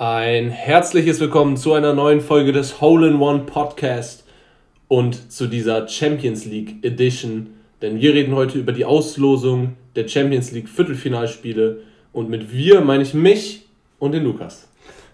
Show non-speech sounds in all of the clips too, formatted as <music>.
Ein herzliches Willkommen zu einer neuen Folge des Hole in One Podcast und zu dieser Champions League Edition. Denn wir reden heute über die Auslosung der Champions League Viertelfinalspiele. Und mit wir meine ich mich und den Lukas.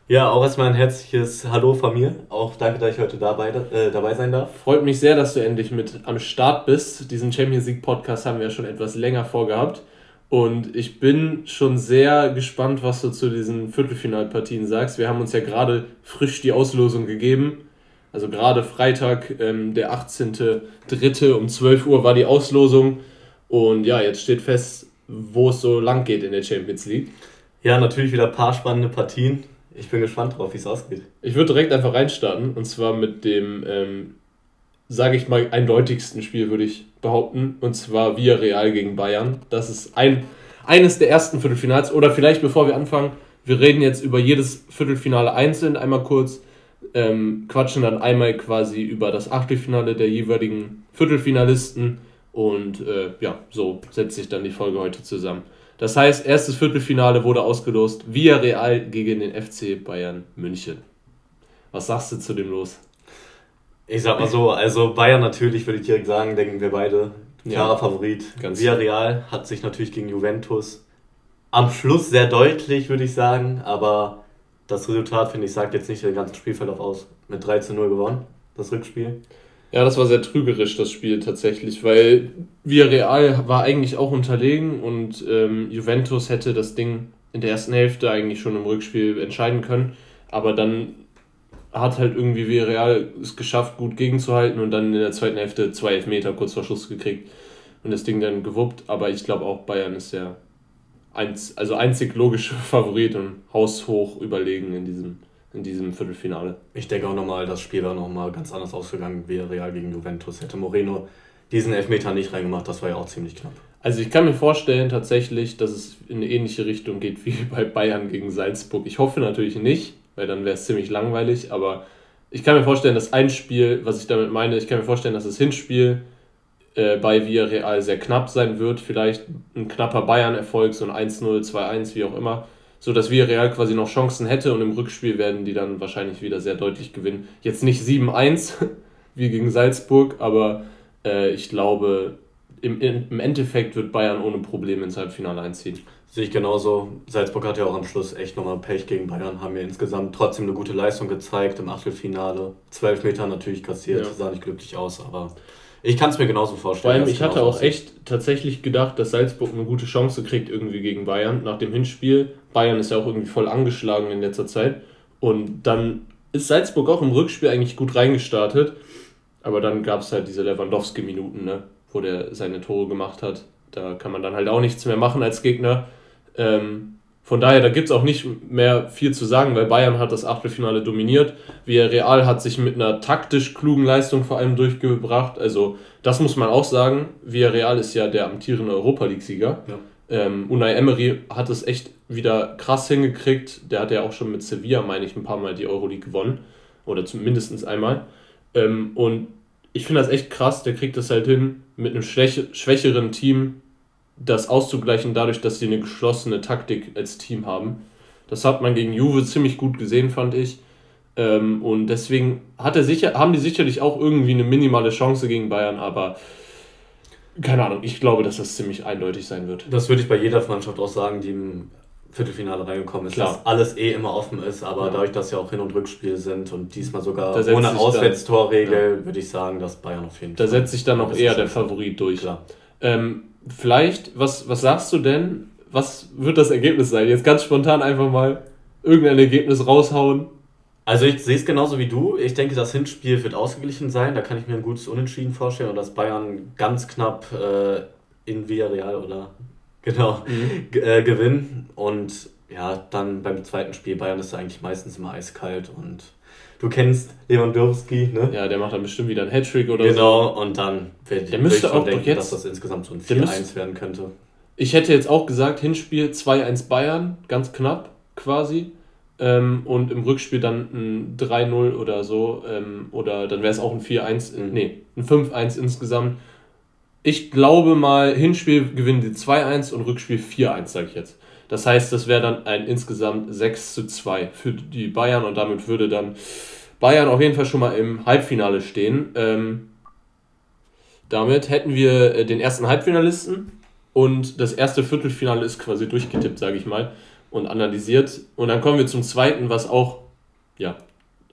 Ja, auch erstmal ein herzliches Hallo von mir. Auch danke, dass ich heute dabei, äh, dabei sein darf. Freut mich sehr, dass du endlich mit am Start bist. Diesen Champions League Podcast haben wir ja schon etwas länger vorgehabt. Und ich bin schon sehr gespannt, was du zu diesen Viertelfinalpartien sagst. Wir haben uns ja gerade frisch die Auslosung gegeben. Also gerade Freitag, ähm, der 18.03. um 12 Uhr war die Auslosung. Und ja, jetzt steht fest, wo es so lang geht in der Champions League. Ja, natürlich wieder ein paar spannende Partien. Ich bin gespannt drauf, wie es ausgeht. Ich würde direkt einfach reinstarten. Und zwar mit dem, ähm, sage ich mal, eindeutigsten Spiel, würde ich behaupten, und zwar Villarreal gegen Bayern. Das ist ein, eines der ersten Viertelfinals. Oder vielleicht bevor wir anfangen, wir reden jetzt über jedes Viertelfinale einzeln einmal kurz, ähm, quatschen dann einmal quasi über das Achtelfinale der jeweiligen Viertelfinalisten und äh, ja, so setzt sich dann die Folge heute zusammen. Das heißt, erstes Viertelfinale wurde ausgelost, Villarreal gegen den FC Bayern München. Was sagst du zu dem Los? Ich sag mal so, also Bayern natürlich, würde ich direkt sagen, denken wir beide, klarer ja, Favorit. Ganz Villarreal hat sich natürlich gegen Juventus am Schluss sehr deutlich, würde ich sagen, aber das Resultat, finde ich, sagt jetzt nicht den ganzen Spielverlauf aus. Mit 3 zu 0 gewonnen, das Rückspiel. Ja, das war sehr trügerisch, das Spiel tatsächlich, weil Villarreal war eigentlich auch unterlegen und ähm, Juventus hätte das Ding in der ersten Hälfte eigentlich schon im Rückspiel entscheiden können. Aber dann hat halt irgendwie Villarreal es geschafft, gut gegenzuhalten und dann in der zweiten Hälfte zwei Elfmeter kurz vor Schluss gekriegt und das Ding dann gewuppt. Aber ich glaube auch Bayern ist ja einz, also einzig logische <laughs> Favorit und haushoch überlegen in diesem, in diesem Viertelfinale. Ich denke auch nochmal, das Spiel war nochmal ganz anders ausgegangen, wie Real gegen Juventus. Hätte Moreno diesen Elfmeter nicht reingemacht, das war ja auch ziemlich knapp. Also ich kann mir vorstellen tatsächlich, dass es in eine ähnliche Richtung geht wie <laughs> bei Bayern gegen Salzburg. Ich hoffe natürlich nicht, weil dann wäre es ziemlich langweilig. Aber ich kann mir vorstellen, dass ein Spiel, was ich damit meine, ich kann mir vorstellen, dass das Hinspiel äh, bei Villarreal sehr knapp sein wird. Vielleicht ein knapper Bayern-Erfolg, so ein 1-0, 2-1, wie auch immer. So dass Villarreal quasi noch Chancen hätte und im Rückspiel werden die dann wahrscheinlich wieder sehr deutlich gewinnen. Jetzt nicht 7-1 <laughs> wie gegen Salzburg, aber äh, ich glaube, im, im Endeffekt wird Bayern ohne Probleme ins Halbfinale einziehen. Sehe ich genauso. Salzburg hat ja auch am Schluss echt nochmal Pech gegen Bayern, haben ja insgesamt trotzdem eine gute Leistung gezeigt im Achtelfinale. Zwölf Meter natürlich kassiert, ja. sah nicht glücklich aus, aber ich kann es mir genauso vorstellen. Vor allem, ich hatte auch aussieht. echt tatsächlich gedacht, dass Salzburg eine gute Chance kriegt irgendwie gegen Bayern nach dem Hinspiel. Bayern ist ja auch irgendwie voll angeschlagen in letzter Zeit. Und dann ist Salzburg auch im Rückspiel eigentlich gut reingestartet. Aber dann gab es halt diese Lewandowski-Minuten, ne, wo der seine Tore gemacht hat. Da kann man dann halt auch nichts mehr machen als Gegner. Ähm, von daher, da gibt es auch nicht mehr viel zu sagen, weil Bayern hat das Achtelfinale dominiert. Villarreal hat sich mit einer taktisch klugen Leistung vor allem durchgebracht. Also, das muss man auch sagen. Villarreal ist ja der amtierende Europa League-Sieger. Ja. Ähm, Unai Emery hat es echt wieder krass hingekriegt. Der hat ja auch schon mit Sevilla, meine ich, ein paar Mal die Euroleague gewonnen. Oder zumindest einmal. Ähm, und ich finde das echt krass. Der kriegt das halt hin, mit einem schwächeren Team das auszugleichen, dadurch, dass sie eine geschlossene Taktik als Team haben. Das hat man gegen Juve ziemlich gut gesehen, fand ich. Ähm, und deswegen hat er sicher, haben die sicherlich auch irgendwie eine minimale Chance gegen Bayern, aber keine Ahnung, ich glaube, dass das ziemlich eindeutig sein wird. Das würde ich bei jeder Mannschaft auch sagen, die im Viertelfinale reingekommen ist, Klar. dass alles eh immer offen ist, aber ja. dadurch, dass ja auch Hin- und Rückspiele sind und diesmal sogar ohne Auswärtstorregel, ja. würde ich sagen, dass Bayern auf jeden da Fall. Da setzt sich dann auch eher der Favorit durch. Ähm, vielleicht, was, was sagst du denn? Was wird das Ergebnis sein? Jetzt ganz spontan einfach mal irgendein Ergebnis raushauen. Also ich sehe es genauso wie du. Ich denke, das Hinspiel wird ausgeglichen sein. Da kann ich mir ein gutes Unentschieden vorstellen und dass Bayern ganz knapp äh, in Villarreal oder <laughs> genau mhm. äh, gewinnen. Und ja, dann beim zweiten Spiel Bayern ist eigentlich meistens immer eiskalt und du kennst Lewandowski, ne? Ja, der macht dann bestimmt wieder einen Hattrick oder genau, so. Genau, und dann werde der müsste auch denken, jetzt, dass das insgesamt so ein 4-1 werden könnte. Ich hätte jetzt auch gesagt, Hinspiel 2-1 Bayern, ganz knapp quasi. Ähm, und im Rückspiel dann ein 3-0 oder so. Ähm, oder dann wäre es auch ein 4-1, mhm. nee, ein 5-1 insgesamt. Ich glaube mal, Hinspiel gewinnen die 2-1 und Rückspiel 4-1, sage ich jetzt. Das heißt, das wäre dann ein insgesamt 6 zu 2 für die Bayern und damit würde dann Bayern auf jeden Fall schon mal im Halbfinale stehen. Ähm, damit hätten wir äh, den ersten Halbfinalisten und das erste Viertelfinale ist quasi durchgetippt, sage ich mal, und analysiert. Und dann kommen wir zum zweiten, was auch ja,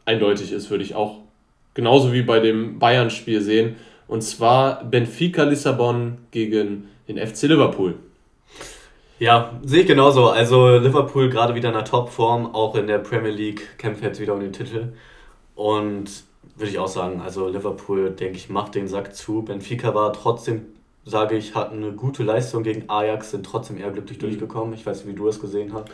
eindeutig ist, würde ich auch genauso wie bei dem Bayern-Spiel sehen. Und zwar Benfica Lissabon gegen den FC Liverpool. Ja, sehe ich genauso. Also Liverpool gerade wieder in der Topform, auch in der Premier League kämpft jetzt wieder um den Titel. Und würde ich auch sagen, also Liverpool, denke ich, macht den Sack zu. Benfica war trotzdem, sage ich, hat eine gute Leistung gegen Ajax, sind trotzdem eher glücklich mhm. durchgekommen. Ich weiß nicht, wie du das gesehen hast.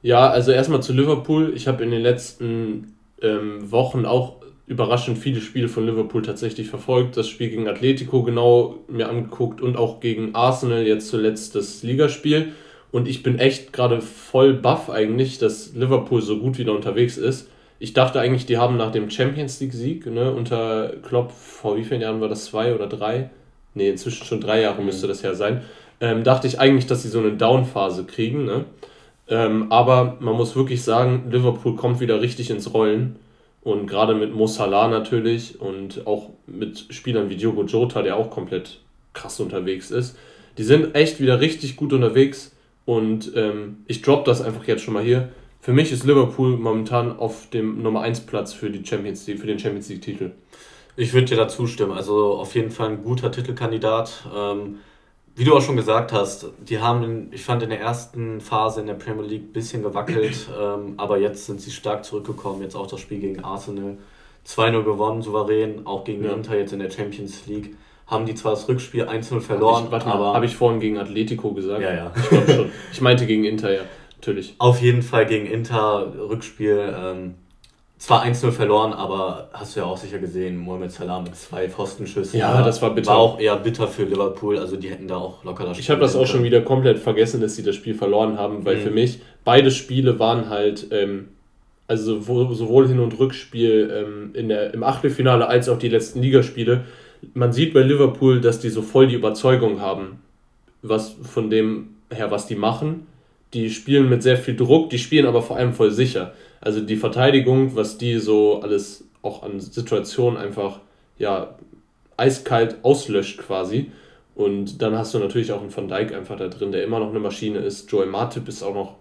Ja, also erstmal zu Liverpool. Ich habe in den letzten ähm, Wochen auch überraschend viele Spiele von Liverpool tatsächlich verfolgt. Das Spiel gegen Atletico genau mir angeguckt und auch gegen Arsenal jetzt zuletzt das Ligaspiel. Und ich bin echt gerade voll baff eigentlich, dass Liverpool so gut wieder unterwegs ist. Ich dachte eigentlich, die haben nach dem Champions League-Sieg ne, unter Klopp, vor wie vielen Jahren war das? Zwei oder drei? Ne, inzwischen schon drei Jahre müsste das ja sein. Ähm, dachte ich eigentlich, dass sie so eine Down-Phase kriegen. Ne? Ähm, aber man muss wirklich sagen, Liverpool kommt wieder richtig ins Rollen. Und gerade mit Mo Salah natürlich und auch mit Spielern wie Diogo Jota, der auch komplett krass unterwegs ist. Die sind echt wieder richtig gut unterwegs und ähm, ich drop das einfach jetzt schon mal hier. Für mich ist Liverpool momentan auf dem Nummer 1 Platz für, die Champions League, für den Champions League Titel. Ich würde dir dazu stimmen. Also auf jeden Fall ein guter Titelkandidat. Ähm, wie du auch schon gesagt hast, die haben, ich fand in der ersten Phase in der Premier League ein bisschen gewackelt, <clears throat> ähm, aber jetzt sind sie stark zurückgekommen. Jetzt auch das Spiel gegen Arsenal 2-0 gewonnen, souverän, auch gegen ja. Inter jetzt in der Champions League. Haben die zwar das Rückspiel 1-0 verloren, hab ich, aber. Habe ich vorhin gegen Atletico gesagt? Ja, ja. Ich glaube schon. <laughs> Ich meinte gegen Inter, ja, natürlich. Auf jeden Fall gegen Inter, Rückspiel. Ähm, zwar 1-0 verloren, aber hast du ja auch sicher gesehen, Mohamed Salah mit zwei Pfostenschüssen. Ja, das war bitter. War auch eher bitter für Liverpool, also die hätten da auch locker das Spiel Ich habe das auch schon wieder komplett vergessen, dass sie das Spiel verloren haben, weil mhm. für mich beide Spiele waren halt, ähm, also sowohl Hin- und Rückspiel ähm, in der, im Achtelfinale als auch die letzten Ligaspiele. Man sieht bei Liverpool, dass die so voll die Überzeugung haben, was von dem her, was die machen. Die spielen mit sehr viel Druck, die spielen aber vor allem voll sicher. Also die Verteidigung, was die so alles auch an Situationen einfach ja eiskalt auslöscht quasi. Und dann hast du natürlich auch einen Van Dijk einfach da drin, der immer noch eine Maschine ist. Joel Matip ist auch noch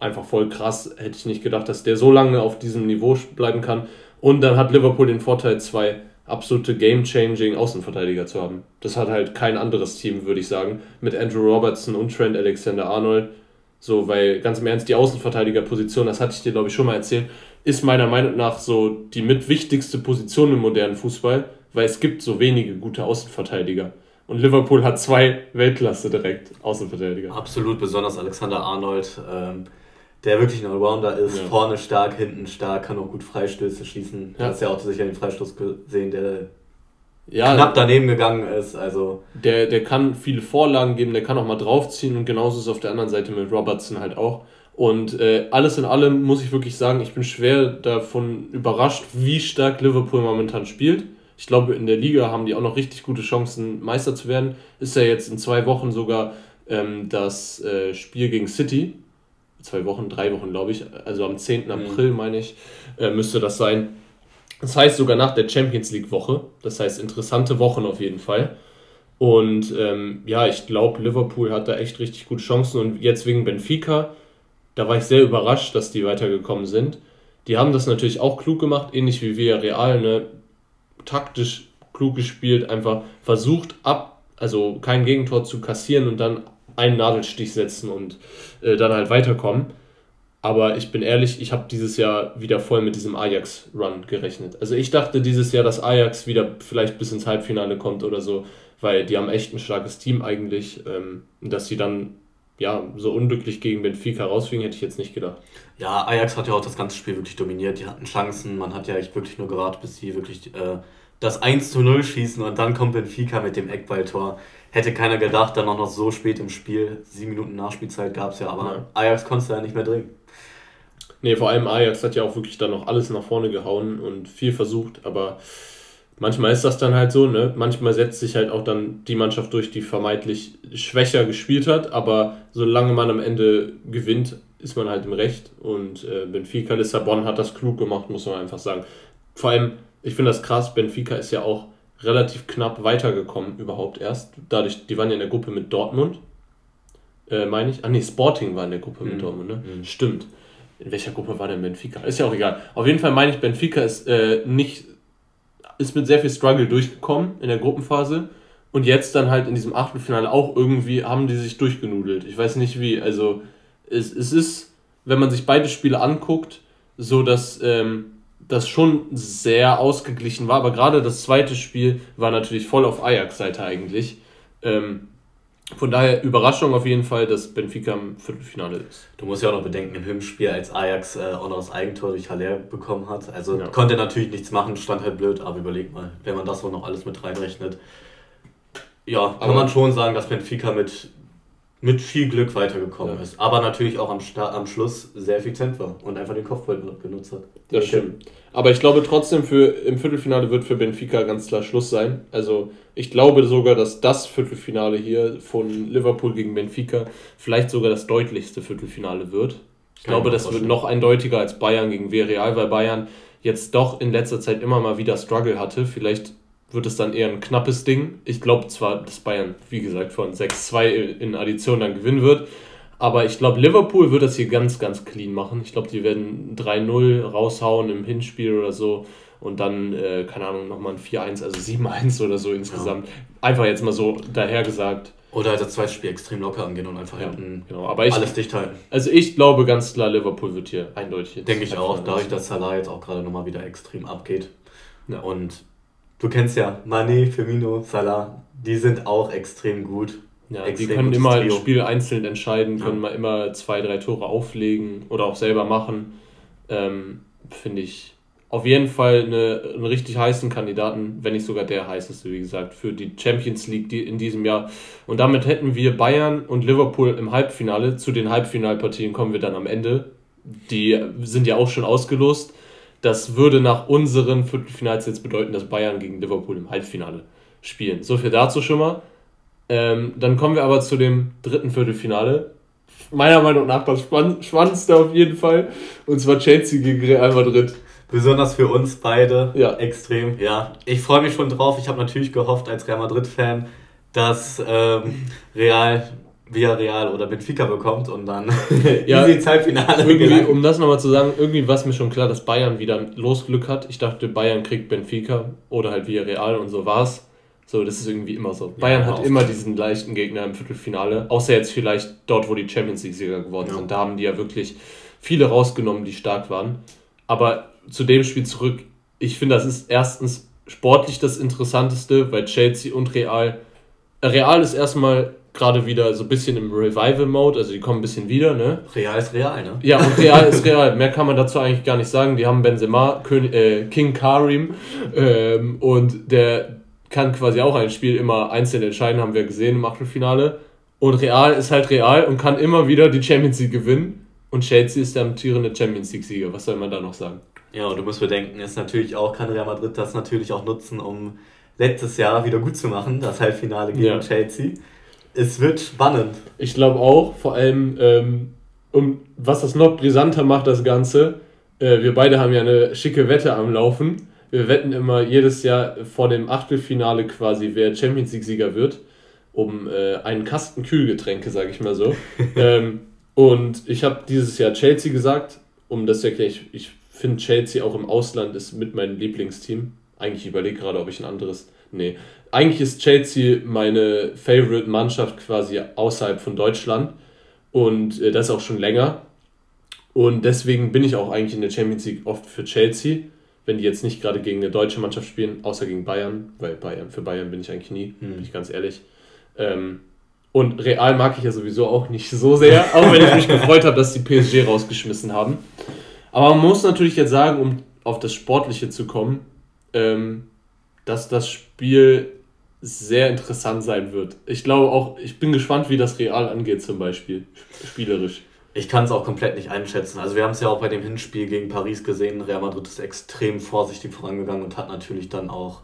einfach voll krass. Hätte ich nicht gedacht, dass der so lange auf diesem Niveau bleiben kann. Und dann hat Liverpool den Vorteil, zwei absolute game-changing Außenverteidiger zu haben. Das hat halt kein anderes Team, würde ich sagen. Mit Andrew Robertson und Trent Alexander-Arnold so, weil ganz im Ernst, die Außenverteidigerposition, das hatte ich dir, glaube ich, schon mal erzählt, ist meiner Meinung nach so die mit wichtigste Position im modernen Fußball, weil es gibt so wenige gute Außenverteidiger. Und Liverpool hat zwei Weltklasse direkt Außenverteidiger. Absolut, besonders Alexander Arnold, ähm, der wirklich ein Allrounder ist, ja. vorne stark, hinten stark, kann auch gut Freistöße schießen. Ja. Du hast ja auch sicher den Freistoß gesehen, der ja, knapp daneben gegangen ist. Also der, der kann viele Vorlagen geben, der kann auch mal draufziehen und genauso ist es auf der anderen Seite mit Robertson halt auch. Und äh, alles in allem muss ich wirklich sagen, ich bin schwer davon überrascht, wie stark Liverpool momentan spielt. Ich glaube, in der Liga haben die auch noch richtig gute Chancen, Meister zu werden. Ist ja jetzt in zwei Wochen sogar ähm, das äh, Spiel gegen City. Zwei Wochen, drei Wochen, glaube ich. Also am 10. Mhm. April, meine ich, äh, müsste das sein. Das heißt sogar nach der Champions League Woche. Das heißt interessante Wochen auf jeden Fall. Und ähm, ja, ich glaube, Liverpool hat da echt richtig gute Chancen. Und jetzt wegen Benfica, da war ich sehr überrascht, dass die weitergekommen sind. Die haben das natürlich auch klug gemacht, ähnlich wie Villarreal, ne? taktisch klug gespielt, einfach versucht ab, also kein Gegentor zu kassieren und dann einen Nadelstich setzen und äh, dann halt weiterkommen. Aber ich bin ehrlich, ich habe dieses Jahr wieder voll mit diesem Ajax-Run gerechnet. Also ich dachte dieses Jahr, dass Ajax wieder vielleicht bis ins Halbfinale kommt oder so, weil die haben echt ein starkes Team eigentlich. Ähm, dass sie dann ja so unglücklich gegen Benfica rausfliegen, hätte ich jetzt nicht gedacht. Ja, Ajax hat ja auch das ganze Spiel wirklich dominiert. Die hatten Chancen. Man hat ja echt wirklich nur gewartet, bis sie wirklich äh, das 1 zu 0 schießen und dann kommt Benfica mit dem Eckballtor. Hätte keiner gedacht, dann auch noch so spät im Spiel. Sieben Minuten Nachspielzeit gab es ja, aber ja. Ajax konnte ja nicht mehr drehen. Nee, vor allem Ajax hat ja auch wirklich dann noch alles nach vorne gehauen und viel versucht, aber manchmal ist das dann halt so, ne? Manchmal setzt sich halt auch dann die Mannschaft durch, die vermeintlich schwächer gespielt hat, aber solange man am Ende gewinnt, ist man halt im Recht. Und äh, Benfica Lissabon hat das klug gemacht, muss man einfach sagen. Vor allem, ich finde das krass, Benfica ist ja auch relativ knapp weitergekommen überhaupt erst. Dadurch, die waren ja in der Gruppe mit Dortmund, äh, meine ich. Ah nee, Sporting war in der Gruppe mhm. mit Dortmund, ne? Mhm. Stimmt. In welcher Gruppe war denn Benfica? Ist ja auch egal. Auf jeden Fall meine ich, Benfica ist äh, nicht, ist mit sehr viel Struggle durchgekommen in der Gruppenphase. Und jetzt dann halt in diesem Achtelfinale auch irgendwie haben die sich durchgenudelt. Ich weiß nicht wie. Also es, es ist, wenn man sich beide Spiele anguckt, so dass ähm, das schon sehr ausgeglichen war. Aber gerade das zweite Spiel war natürlich voll auf Ajax-Seite eigentlich. Ähm, von daher Überraschung auf jeden Fall, dass Benfica im Viertelfinale ist. Du musst ja auch noch bedenken, im Hinspiel, als Ajax äh, auch noch das Eigentor durch Haller bekommen hat. Also ja. konnte natürlich nichts machen, stand halt blöd, aber überleg mal, wenn man das auch noch alles mit reinrechnet. Ja, kann aber man schon sagen, dass Benfica mit mit viel Glück weitergekommen ja. ist. Aber natürlich auch am, am Schluss sehr effizient war und einfach den Kopfball genutzt hat. Das stimmt. Aber ich glaube trotzdem, für, im Viertelfinale wird für Benfica ganz klar Schluss sein. Also ich glaube sogar, dass das Viertelfinale hier von Liverpool gegen Benfica vielleicht sogar das deutlichste Viertelfinale wird. Ich Kann glaube, das wird noch eindeutiger als Bayern gegen Villarreal, weil Bayern jetzt doch in letzter Zeit immer mal wieder Struggle hatte. Vielleicht wird es dann eher ein knappes Ding. Ich glaube zwar, dass Bayern, wie gesagt, von 6-2 in Addition dann gewinnen wird, aber ich glaube, Liverpool wird das hier ganz, ganz clean machen. Ich glaube, die werden 3-0 raushauen im Hinspiel oder so und dann, äh, keine Ahnung, nochmal ein 4-1, also 7-1 oder so insgesamt. Ja. Einfach jetzt mal so dahergesagt. Oder halt das zweite Spiel extrem locker angehen und einfach ja, hinten genau. Aber ich, alles dicht halten. Also ich glaube ganz klar, Liverpool wird hier eindeutig. Denke ich auch, dadurch, dass Salah jetzt auch gerade nochmal wieder extrem abgeht. Ja. Und du kennst ja Mane, Firmino, Salah, die sind auch extrem gut. Ja, extrem die können immer Trio. ein Spiel einzeln entscheiden, können ja. mal immer zwei, drei Tore auflegen oder auch selber machen. Ähm, Finde ich auf jeden Fall eine, einen richtig heißen Kandidaten, wenn nicht sogar der heißeste, wie gesagt, für die Champions League in diesem Jahr. Und damit hätten wir Bayern und Liverpool im Halbfinale. Zu den Halbfinalpartien kommen wir dann am Ende. Die sind ja auch schon ausgelost. Das würde nach unseren Viertelfinals jetzt bedeuten, dass Bayern gegen Liverpool im Halbfinale spielen. So viel dazu schon mal. Ähm, dann kommen wir aber zu dem dritten Viertelfinale. Meiner Meinung nach das spannendste auf jeden Fall. Und zwar Chelsea gegen Real Madrid. Besonders für uns beide. Ja. Extrem, ja. Ich freue mich schon drauf. Ich habe natürlich gehofft als Real Madrid-Fan, dass ähm, Real Villarreal oder Benfica bekommt und dann <laughs> ja, easy Halbfinale irgendwie, Um das nochmal zu sagen, irgendwie war es mir schon klar, dass Bayern wieder Losglück hat. Ich dachte, Bayern kriegt Benfica oder halt Villarreal und so war's. So, das ist irgendwie immer so. Ja, Bayern hat immer diesen leichten Gegner im Viertelfinale, außer jetzt vielleicht dort, wo die Champions League-Sieger geworden ja. sind. Da haben die ja wirklich viele rausgenommen, die stark waren. Aber zu dem Spiel zurück, ich finde, das ist erstens sportlich das Interessanteste, weil Chelsea und Real. Real ist erstmal gerade wieder so ein bisschen im Revival-Mode, also die kommen ein bisschen wieder, ne? Real ist real, ne? Ja, und <laughs> Real ist real. Mehr kann man dazu eigentlich gar nicht sagen. Die haben Benzema, König, äh, King Karim ähm, und der kann quasi auch ein Spiel immer einzeln entscheiden, haben wir gesehen im Achtelfinale. Und Real ist halt real und kann immer wieder die Champions League gewinnen. Und Chelsea ist der amtierende Champions League-Sieger. Was soll man da noch sagen? Ja, und du musst bedenken, ist natürlich auch, kann Real Madrid das natürlich auch nutzen, um letztes Jahr wieder gut zu machen, das Halbfinale gegen ja. Chelsea es wird spannend. Ich glaube auch, vor allem, ähm, um, was das noch brisanter macht, das Ganze, äh, wir beide haben ja eine schicke Wette am Laufen. Wir wetten immer jedes Jahr vor dem Achtelfinale quasi, wer Champions League-Sieger wird, um äh, einen Kasten Kühlgetränke, sage ich mal so. <laughs> ähm, und ich habe dieses Jahr Chelsea gesagt, um das zu erklären, ich, ich finde Chelsea auch im Ausland ist mit meinem Lieblingsteam. Eigentlich überlege gerade, ob ich ein anderes. Nee, eigentlich ist Chelsea meine Favorite-Mannschaft quasi außerhalb von Deutschland und äh, das auch schon länger. Und deswegen bin ich auch eigentlich in der Champions League oft für Chelsea, wenn die jetzt nicht gerade gegen eine deutsche Mannschaft spielen, außer gegen Bayern, weil Bayern für Bayern bin ich eigentlich nie, hm. bin ich ganz ehrlich. Ähm, und Real mag ich ja sowieso auch nicht so sehr, <laughs> auch wenn ich mich gefreut habe, dass die PSG rausgeschmissen haben. Aber man muss natürlich jetzt sagen, um auf das Sportliche zu kommen, ähm, dass das Spiel sehr interessant sein wird. Ich glaube auch, ich bin gespannt, wie das Real angeht, zum Beispiel, spielerisch. Ich kann es auch komplett nicht einschätzen. Also wir haben es ja auch bei dem Hinspiel gegen Paris gesehen. Real Madrid ist extrem vorsichtig vorangegangen und hat natürlich dann auch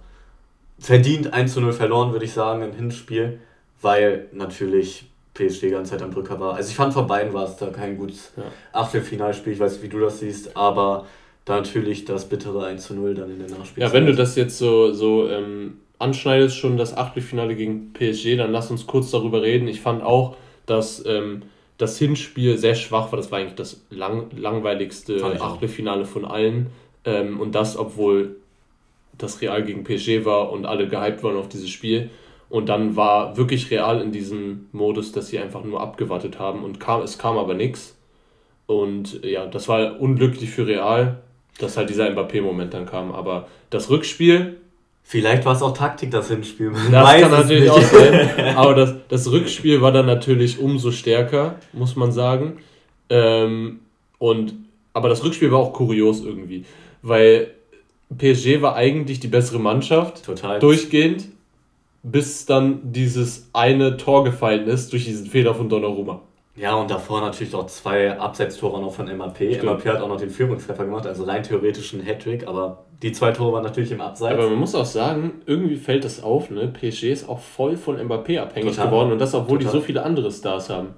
verdient 1 zu 0 verloren, würde ich sagen, im Hinspiel, weil natürlich PSG die ganze Zeit am Drücker war. Also ich fand von beiden war es da kein gutes ja. Achtelfinalspiel, ich weiß nicht, wie du das siehst, aber da natürlich das bittere 1 zu 0 dann in der Nachspielzeit. Ja, wenn du das jetzt so, so ähm, anschneidest, schon das Achtelfinale gegen PSG, dann lass uns kurz darüber reden. Ich fand auch, dass ähm, das Hinspiel sehr schwach war. Das war eigentlich das lang, langweiligste Achtelfinale von allen. Ähm, und das, obwohl das Real gegen PSG war und alle gehypt waren auf dieses Spiel. Und dann war wirklich Real in diesem Modus, dass sie einfach nur abgewartet haben und kam, es kam aber nichts. Und ja, das war unglücklich für Real, dass halt dieser Mbappé-Moment dann kam. Aber das Rückspiel. Vielleicht war es auch Taktik, das Hinspiel. Das Weiß kann natürlich nicht. auch <laughs> sein. Aber das, das Rückspiel war dann natürlich umso stärker, muss man sagen. Ähm, und, aber das Rückspiel war auch kurios irgendwie. Weil PSG war eigentlich die bessere Mannschaft. Total. Durchgehend. Bis dann dieses eine Tor gefallen ist durch diesen Fehler von Donnarumma. Ja, und davor natürlich auch zwei Abseitstore noch von MAP. Stimmt. MAP hat auch noch den Führungstreffer gemacht, also rein theoretisch ein Hattrick, aber die zwei Tore waren natürlich im Abseits. Aber man muss auch sagen, irgendwie fällt das auf, ne? PSG ist auch voll von Mbappé abhängig Total. geworden und das, obwohl Total. die so viele andere Stars haben.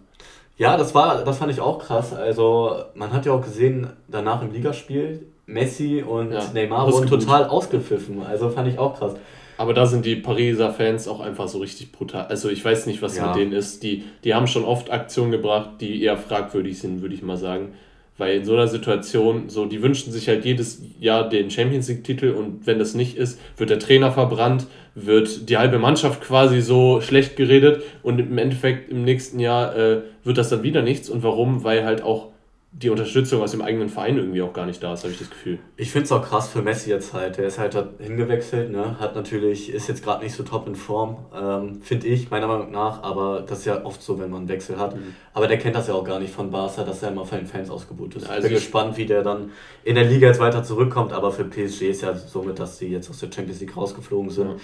Ja, das war, das fand ich auch krass. Also, man hat ja auch gesehen, danach im Ligaspiel, Messi und ja, Neymar wurden total ausgepfiffen. Also fand ich auch krass. Aber da sind die Pariser Fans auch einfach so richtig brutal. Also ich weiß nicht, was ja. mit denen ist. Die, die haben schon oft Aktionen gebracht, die eher fragwürdig sind, würde ich mal sagen. Weil in so einer Situation, so, die wünschen sich halt jedes Jahr den Champions League-Titel und wenn das nicht ist, wird der Trainer verbrannt, wird die halbe Mannschaft quasi so schlecht geredet und im Endeffekt im nächsten Jahr äh, wird das dann wieder nichts. Und warum? Weil halt auch die Unterstützung aus dem eigenen Verein irgendwie auch gar nicht da ist, habe ich das Gefühl. Ich finde es auch krass für Messi jetzt halt. Der ist halt hingewechselt, ne? Hat natürlich, ist jetzt gerade nicht so top in Form, ähm, finde ich, meiner Meinung nach, aber das ist ja oft so, wenn man einen Wechsel hat. Mhm. Aber der kennt das ja auch gar nicht von Barca, dass er immer von den Fans ausgebucht ist. Also ich bin gespannt, wie der dann in der Liga jetzt weiter zurückkommt, aber für PSG ist ja somit, dass sie jetzt aus der Champions League rausgeflogen sind. Ja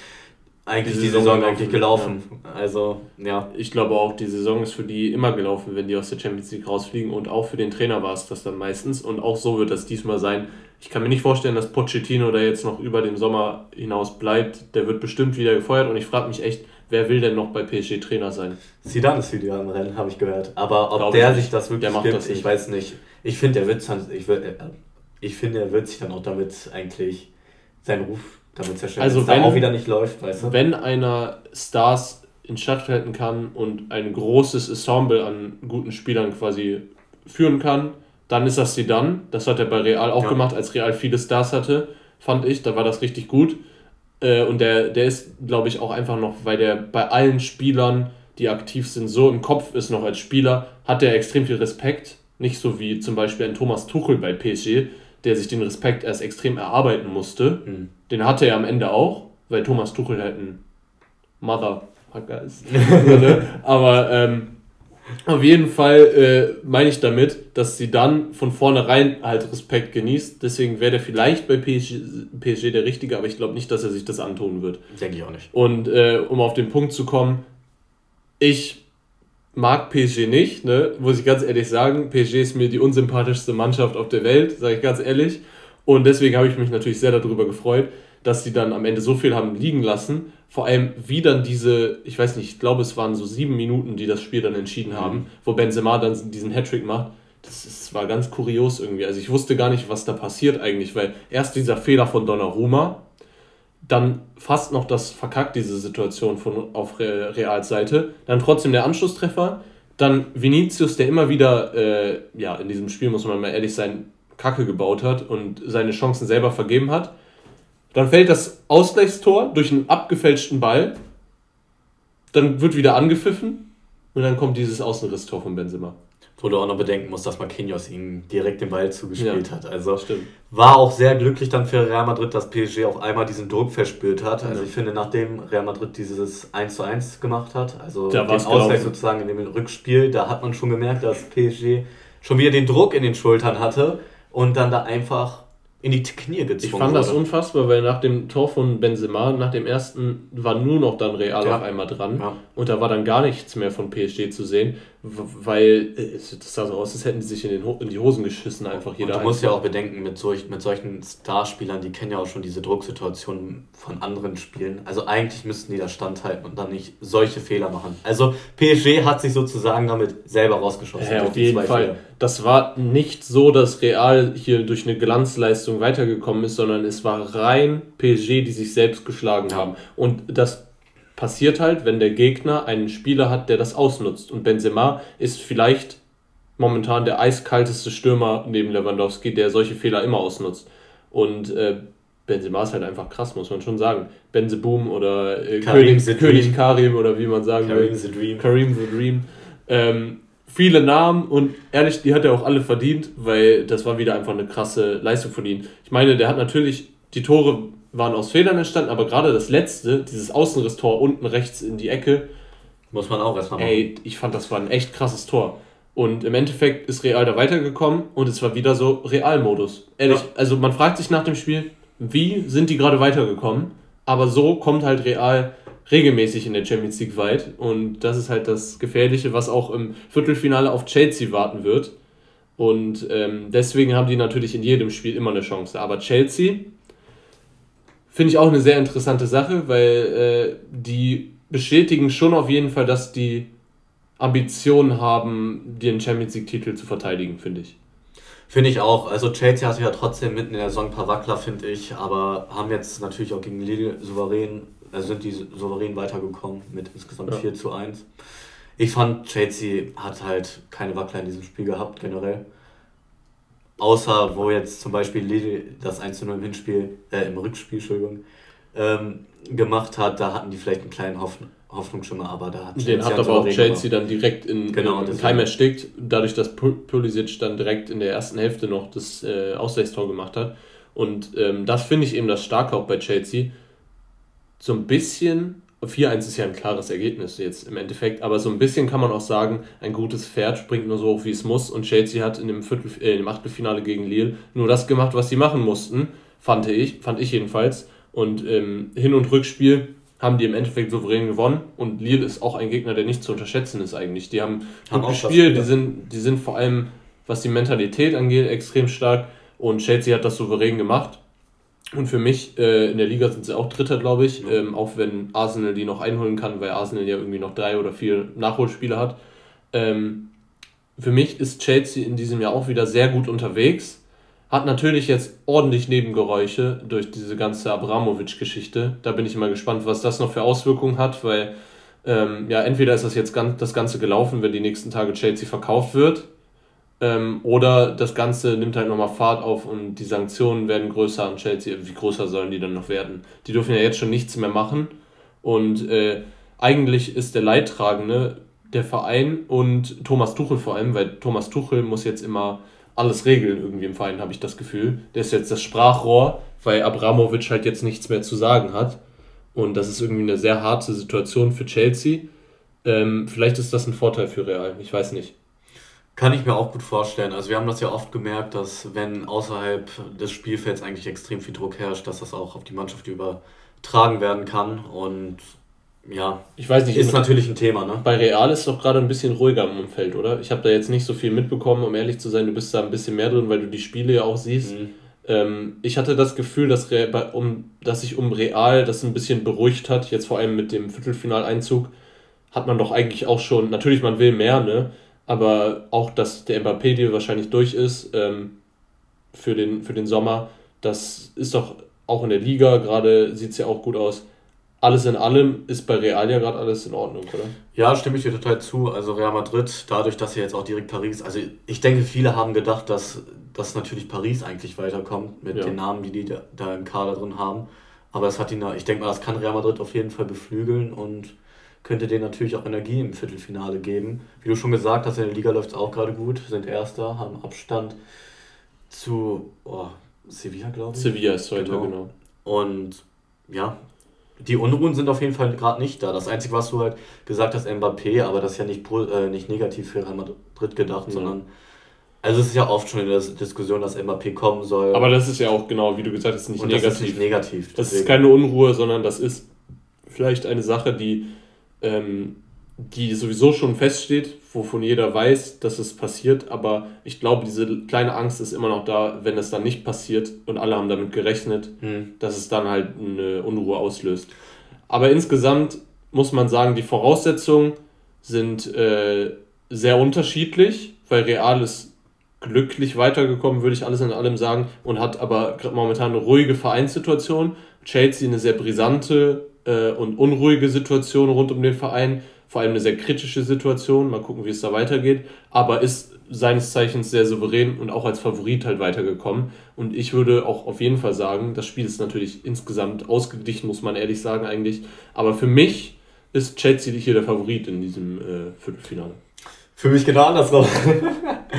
eigentlich die, die Saison, Saison eigentlich gelaufen. Ja. Also, ja. Ich glaube auch, die Saison ist für die immer gelaufen, wenn die aus der Champions League rausfliegen. Und auch für den Trainer war es das dann meistens. Und auch so wird das diesmal sein. Ich kann mir nicht vorstellen, dass Pochettino da jetzt noch über den Sommer hinaus bleibt. Der wird bestimmt wieder gefeuert. Und ich frage mich echt, wer will denn noch bei PSG Trainer sein? Sidan ist wieder im Rennen, habe ich gehört. Aber ob der sich das wirklich der gibt, das ich weiß nicht. Ich finde, der wird ich, äh, ich finde, er wird sich dann auch damit eigentlich seinen Ruf damit zerstören, also wenn, auch wieder nicht läuft, weißt du? Wenn einer Stars in Schach halten kann und ein großes Ensemble an guten Spielern quasi führen kann, dann ist das sie dann. Das hat er bei Real auch ja. gemacht, als Real viele Stars hatte, fand ich. Da war das richtig gut. Äh, und der, der ist, glaube ich, auch einfach noch, weil der bei allen Spielern, die aktiv sind, so im Kopf ist noch als Spieler, hat er extrem viel Respekt. Nicht so wie zum Beispiel ein Thomas Tuchel bei PSG, der sich den Respekt erst extrem erarbeiten musste. Mhm. Den hatte er am Ende auch, weil Thomas Tuchel halt ein Motherfucker ist. <laughs> Ne? Aber ähm, auf jeden Fall äh, meine ich damit, dass sie dann von vornherein halt Respekt genießt. Deswegen wäre der vielleicht bei PSG, PSG der Richtige, aber ich glaube nicht, dass er sich das antun wird. Denke ich auch nicht. Und äh, um auf den Punkt zu kommen, ich mag PSG nicht, ne? muss ich ganz ehrlich sagen. PSG ist mir die unsympathischste Mannschaft auf der Welt, sage ich ganz ehrlich. Und deswegen habe ich mich natürlich sehr darüber gefreut, dass sie dann am Ende so viel haben liegen lassen. Vor allem, wie dann diese, ich weiß nicht, ich glaube, es waren so sieben Minuten, die das Spiel dann entschieden mhm. haben, wo Benzema dann diesen Hattrick macht. Das, das war ganz kurios irgendwie. Also ich wusste gar nicht, was da passiert eigentlich, weil erst dieser Fehler von Donnarumma, dann fast noch das verkackt, diese Situation von, auf Reals Seite, dann trotzdem der Anschlusstreffer, dann Vinicius, der immer wieder, äh, ja, in diesem Spiel muss man mal ehrlich sein, Kacke gebaut hat und seine Chancen selber vergeben hat. Dann fällt das Ausgleichstor durch einen abgefälschten Ball. Dann wird wieder angepfiffen und dann kommt dieses Außenrisstor von Benzema. Wo du auch noch bedenken musst, dass Marquinhos ihm direkt den Ball zugespielt ja, hat. Also stimmt. war auch sehr glücklich dann für Real Madrid, dass PSG auf einmal diesen Druck verspürt hat. Also ich finde, nachdem Real Madrid dieses 1 zu 1 gemacht hat, also da den Ausgleich sozusagen in dem Rückspiel, da hat man schon gemerkt, dass PSG schon wieder den Druck in den Schultern hatte und dann da einfach in die Knie gezwungen Ich fand das unfassbar, weil nach dem Tor von Benzema, nach dem ersten, war nur noch dann Real ja. auf einmal dran. Ja. Und da war dann gar nichts mehr von PSG zu sehen, weil äh, das sah so aus, als hätten die sich in, den in die Hosen geschissen, einfach jeder. Und du musst ja auch bedenken, mit, solch, mit solchen Starspielern, die kennen ja auch schon diese Drucksituation von anderen Spielen. Also eigentlich müssten die da standhalten und dann nicht solche Fehler machen. Also PSG hat sich sozusagen damit selber rausgeschossen. Ja, auf jeden Fall. Fehler. Das war nicht so, dass Real hier durch eine Glanzleistung weitergekommen ist, sondern es war rein PSG, die sich selbst geschlagen haben. Und das passiert halt, wenn der Gegner einen Spieler hat, der das ausnutzt. Und Benzema ist vielleicht momentan der eiskalteste Stürmer neben Lewandowski, der solche Fehler immer ausnutzt. Und äh, Benzema ist halt einfach krass, muss man schon sagen. Benzeboom oder äh, Karim König, König Karim oder wie man sagen Karim will. The Dream. Karim the Dream. Ähm, viele Namen und ehrlich, die hat er auch alle verdient, weil das war wieder einfach eine krasse Leistung von ihm. Ich meine, der hat natürlich die Tore waren aus Fehlern entstanden, aber gerade das letzte, dieses Außenrisstor unten rechts in die Ecke. Muss man auch erstmal machen. Ey, ich fand, das war ein echt krasses Tor. Und im Endeffekt ist Real da weitergekommen und es war wieder so Realmodus. Ehrlich, ja. also man fragt sich nach dem Spiel, wie sind die gerade weitergekommen? Aber so kommt halt Real regelmäßig in der Champions League weit. Und das ist halt das Gefährliche, was auch im Viertelfinale auf Chelsea warten wird. Und ähm, deswegen haben die natürlich in jedem Spiel immer eine Chance. Aber Chelsea Finde ich auch eine sehr interessante Sache, weil äh, die bestätigen schon auf jeden Fall, dass die Ambitionen haben, den Champions League-Titel zu verteidigen, finde ich. Finde ich auch. Also Chelsea hatte ja trotzdem mitten in der Saison ein paar Wackler, finde ich, aber haben jetzt natürlich auch gegen Lille souverän, also sind die souverän weitergekommen mit insgesamt ja. 4 zu 1. Ich fand, Chelsea hat halt keine Wackler in diesem Spiel gehabt, generell. Außer wo jetzt zum Beispiel Lille das 1 0 im Hinspiel, äh, im Rückspiel, Entschuldigung, ähm, gemacht hat, da hatten die vielleicht einen kleinen Hoffn Hoffnungsschimmer, aber da hat Den hat aber auch Chelsea dann direkt in, genau, in Keim erstickt, dadurch, dass Pulisic dann direkt in der ersten Hälfte noch das äh, Ausgleichstor gemacht hat. Und ähm, das finde ich eben das Starke auch bei Chelsea. So ein bisschen 4-1 ist ja ein klares Ergebnis jetzt im Endeffekt, aber so ein bisschen kann man auch sagen, ein gutes Pferd springt nur so hoch, wie es muss. Und Chelsea hat in dem, Viertel, äh, im Achtelfinale gegen Lille nur das gemacht, was sie machen mussten, fand ich, fand ich jedenfalls. Und im Hin- und Rückspiel haben die im Endeffekt souverän gewonnen. Und Lille ist auch ein Gegner, der nicht zu unterschätzen ist eigentlich. Die haben, haben gut gespielt, die sind, die sind vor allem, was die Mentalität angeht, extrem stark. Und Chelsea hat das souverän gemacht. Und für mich, äh, in der Liga sind sie auch Dritter, glaube ich, ja. ähm, auch wenn Arsenal die noch einholen kann, weil Arsenal ja irgendwie noch drei oder vier Nachholspiele hat. Ähm, für mich ist Chelsea in diesem Jahr auch wieder sehr gut unterwegs. Hat natürlich jetzt ordentlich Nebengeräusche durch diese ganze Abramovic-Geschichte. Da bin ich mal gespannt, was das noch für Auswirkungen hat, weil ähm, ja, entweder ist das jetzt ganz, das Ganze gelaufen, wenn die nächsten Tage Chelsea verkauft wird, ähm, oder das Ganze nimmt halt nochmal Fahrt auf und die Sanktionen werden größer an Chelsea. Wie größer sollen die dann noch werden? Die dürfen ja jetzt schon nichts mehr machen. Und äh, eigentlich ist der Leidtragende der Verein und Thomas Tuchel vor allem, weil Thomas Tuchel muss jetzt immer alles regeln irgendwie im Verein, habe ich das Gefühl. Der ist jetzt das Sprachrohr, weil Abramovic halt jetzt nichts mehr zu sagen hat. Und das ist irgendwie eine sehr harte Situation für Chelsea. Ähm, vielleicht ist das ein Vorteil für Real, ich weiß nicht. Kann ich mir auch gut vorstellen. Also wir haben das ja oft gemerkt, dass wenn außerhalb des Spielfelds eigentlich extrem viel Druck herrscht, dass das auch auf die Mannschaft übertragen werden kann. Und ja, ich weiß nicht, ist natürlich ein Thema. Ne? Bei Real ist es doch gerade ein bisschen ruhiger im Umfeld, oder? Ich habe da jetzt nicht so viel mitbekommen, um ehrlich zu sein. Du bist da ein bisschen mehr drin, weil du die Spiele ja auch siehst. Mhm. Ähm, ich hatte das Gefühl, dass, Real, um, dass sich um Real das ein bisschen beruhigt hat. Jetzt vor allem mit dem Viertelfinaleinzug hat man doch eigentlich auch schon, natürlich man will mehr, ne? Aber auch, dass der Mbappé-Deal wahrscheinlich durch ist ähm, für, den, für den Sommer, das ist doch auch in der Liga, gerade sieht es ja auch gut aus. Alles in allem ist bei Real ja gerade alles in Ordnung, oder? Ja, stimme ich dir total zu. Also Real Madrid, dadurch, dass sie jetzt auch direkt Paris, also ich denke, viele haben gedacht, dass, dass natürlich Paris eigentlich weiterkommt mit ja. den Namen, die die da, da im Kader drin haben. Aber es hat ihn, ich denke mal, das kann Real Madrid auf jeden Fall beflügeln und könnte denen natürlich auch Energie im Viertelfinale geben. Wie du schon gesagt hast, in der Liga läuft es auch gerade gut, sind Erster, haben Abstand zu oh, Sevilla, glaube ich. Sevilla ist heute, genau. genau. Und ja, die Unruhen sind auf jeden Fall gerade nicht da. Das Einzige, was du halt gesagt hast, Mbappé, aber das ist ja nicht, äh, nicht negativ für Real Madrid gedacht, ja. sondern also es ist ja oft schon in der Diskussion, dass Mbappé kommen soll. Aber das ist ja auch genau, wie du gesagt hast, nicht Und negativ. Das ist nicht negativ. Das ist keine Unruhe, sondern das ist vielleicht eine Sache, die ähm, die sowieso schon feststeht, wovon jeder weiß, dass es passiert, aber ich glaube, diese kleine Angst ist immer noch da, wenn es dann nicht passiert und alle haben damit gerechnet, mhm. dass es dann halt eine Unruhe auslöst. Aber insgesamt muss man sagen, die Voraussetzungen sind äh, sehr unterschiedlich, weil Real ist glücklich weitergekommen, würde ich alles in allem sagen, und hat aber momentan eine ruhige Vereinssituation. Chelsea eine sehr brisante äh, und unruhige Situation rund um den Verein vor allem eine sehr kritische Situation. Mal gucken, wie es da weitergeht. Aber ist seines Zeichens sehr souverän und auch als Favorit halt weitergekommen. Und ich würde auch auf jeden Fall sagen, das Spiel ist natürlich insgesamt ausgeglichen, muss man ehrlich sagen eigentlich. Aber für mich ist Chelsea hier der Favorit in diesem äh, Viertelfinale. Für mich genau andersrum.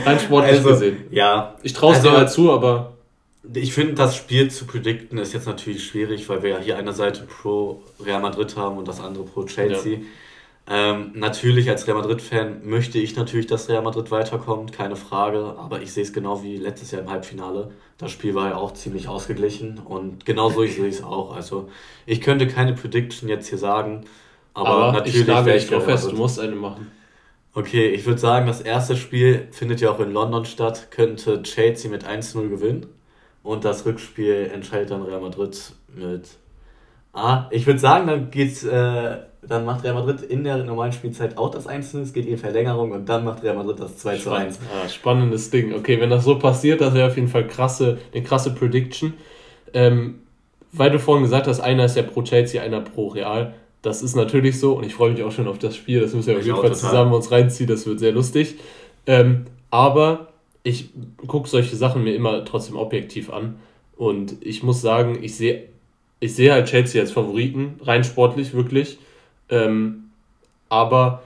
Rein sportlich also, gesehen. Ja. Ich traue es also, dir halt zu, aber. Ich finde, das Spiel zu predikten ist jetzt natürlich schwierig, weil wir ja hier eine Seite pro Real Madrid haben und das andere pro Chelsea. Ja. Ähm, natürlich als Real Madrid-Fan möchte ich natürlich, dass Real Madrid weiterkommt, keine Frage. Aber ich sehe es genau wie letztes Jahr im Halbfinale. Das Spiel war ja auch ziemlich ausgeglichen und genau so sehe ich es auch. Also ich könnte keine Prediction jetzt hier sagen, aber, aber natürlich wäre ich drauf fest, du musst eine machen. Okay, ich würde sagen, das erste Spiel findet ja auch in London statt, könnte Chelsea mit 1-0 gewinnen und das Rückspiel entscheidet dann Real Madrid mit Ah, ich würde sagen, dann geht's, äh, dann macht Real Madrid in der normalen Spielzeit auch das 1 es geht in Verlängerung und dann macht Real Madrid das 2 zu 1. Ah, spannendes Ding. Okay, wenn das so passiert, das wäre auf jeden Fall krasse, eine krasse Prediction. Ähm, weil du vorhin gesagt hast, einer ist ja pro Chelsea, einer pro Real. Das ist natürlich so und ich freue mich auch schon auf das Spiel. Das müssen wir auf jeden Fall zusammen uns reinziehen, das wird sehr lustig. Ähm, aber ich gucke solche Sachen mir immer trotzdem objektiv an und ich muss sagen, ich sehe ich sehe halt Chelsea als Favoriten, rein sportlich wirklich. Ähm, aber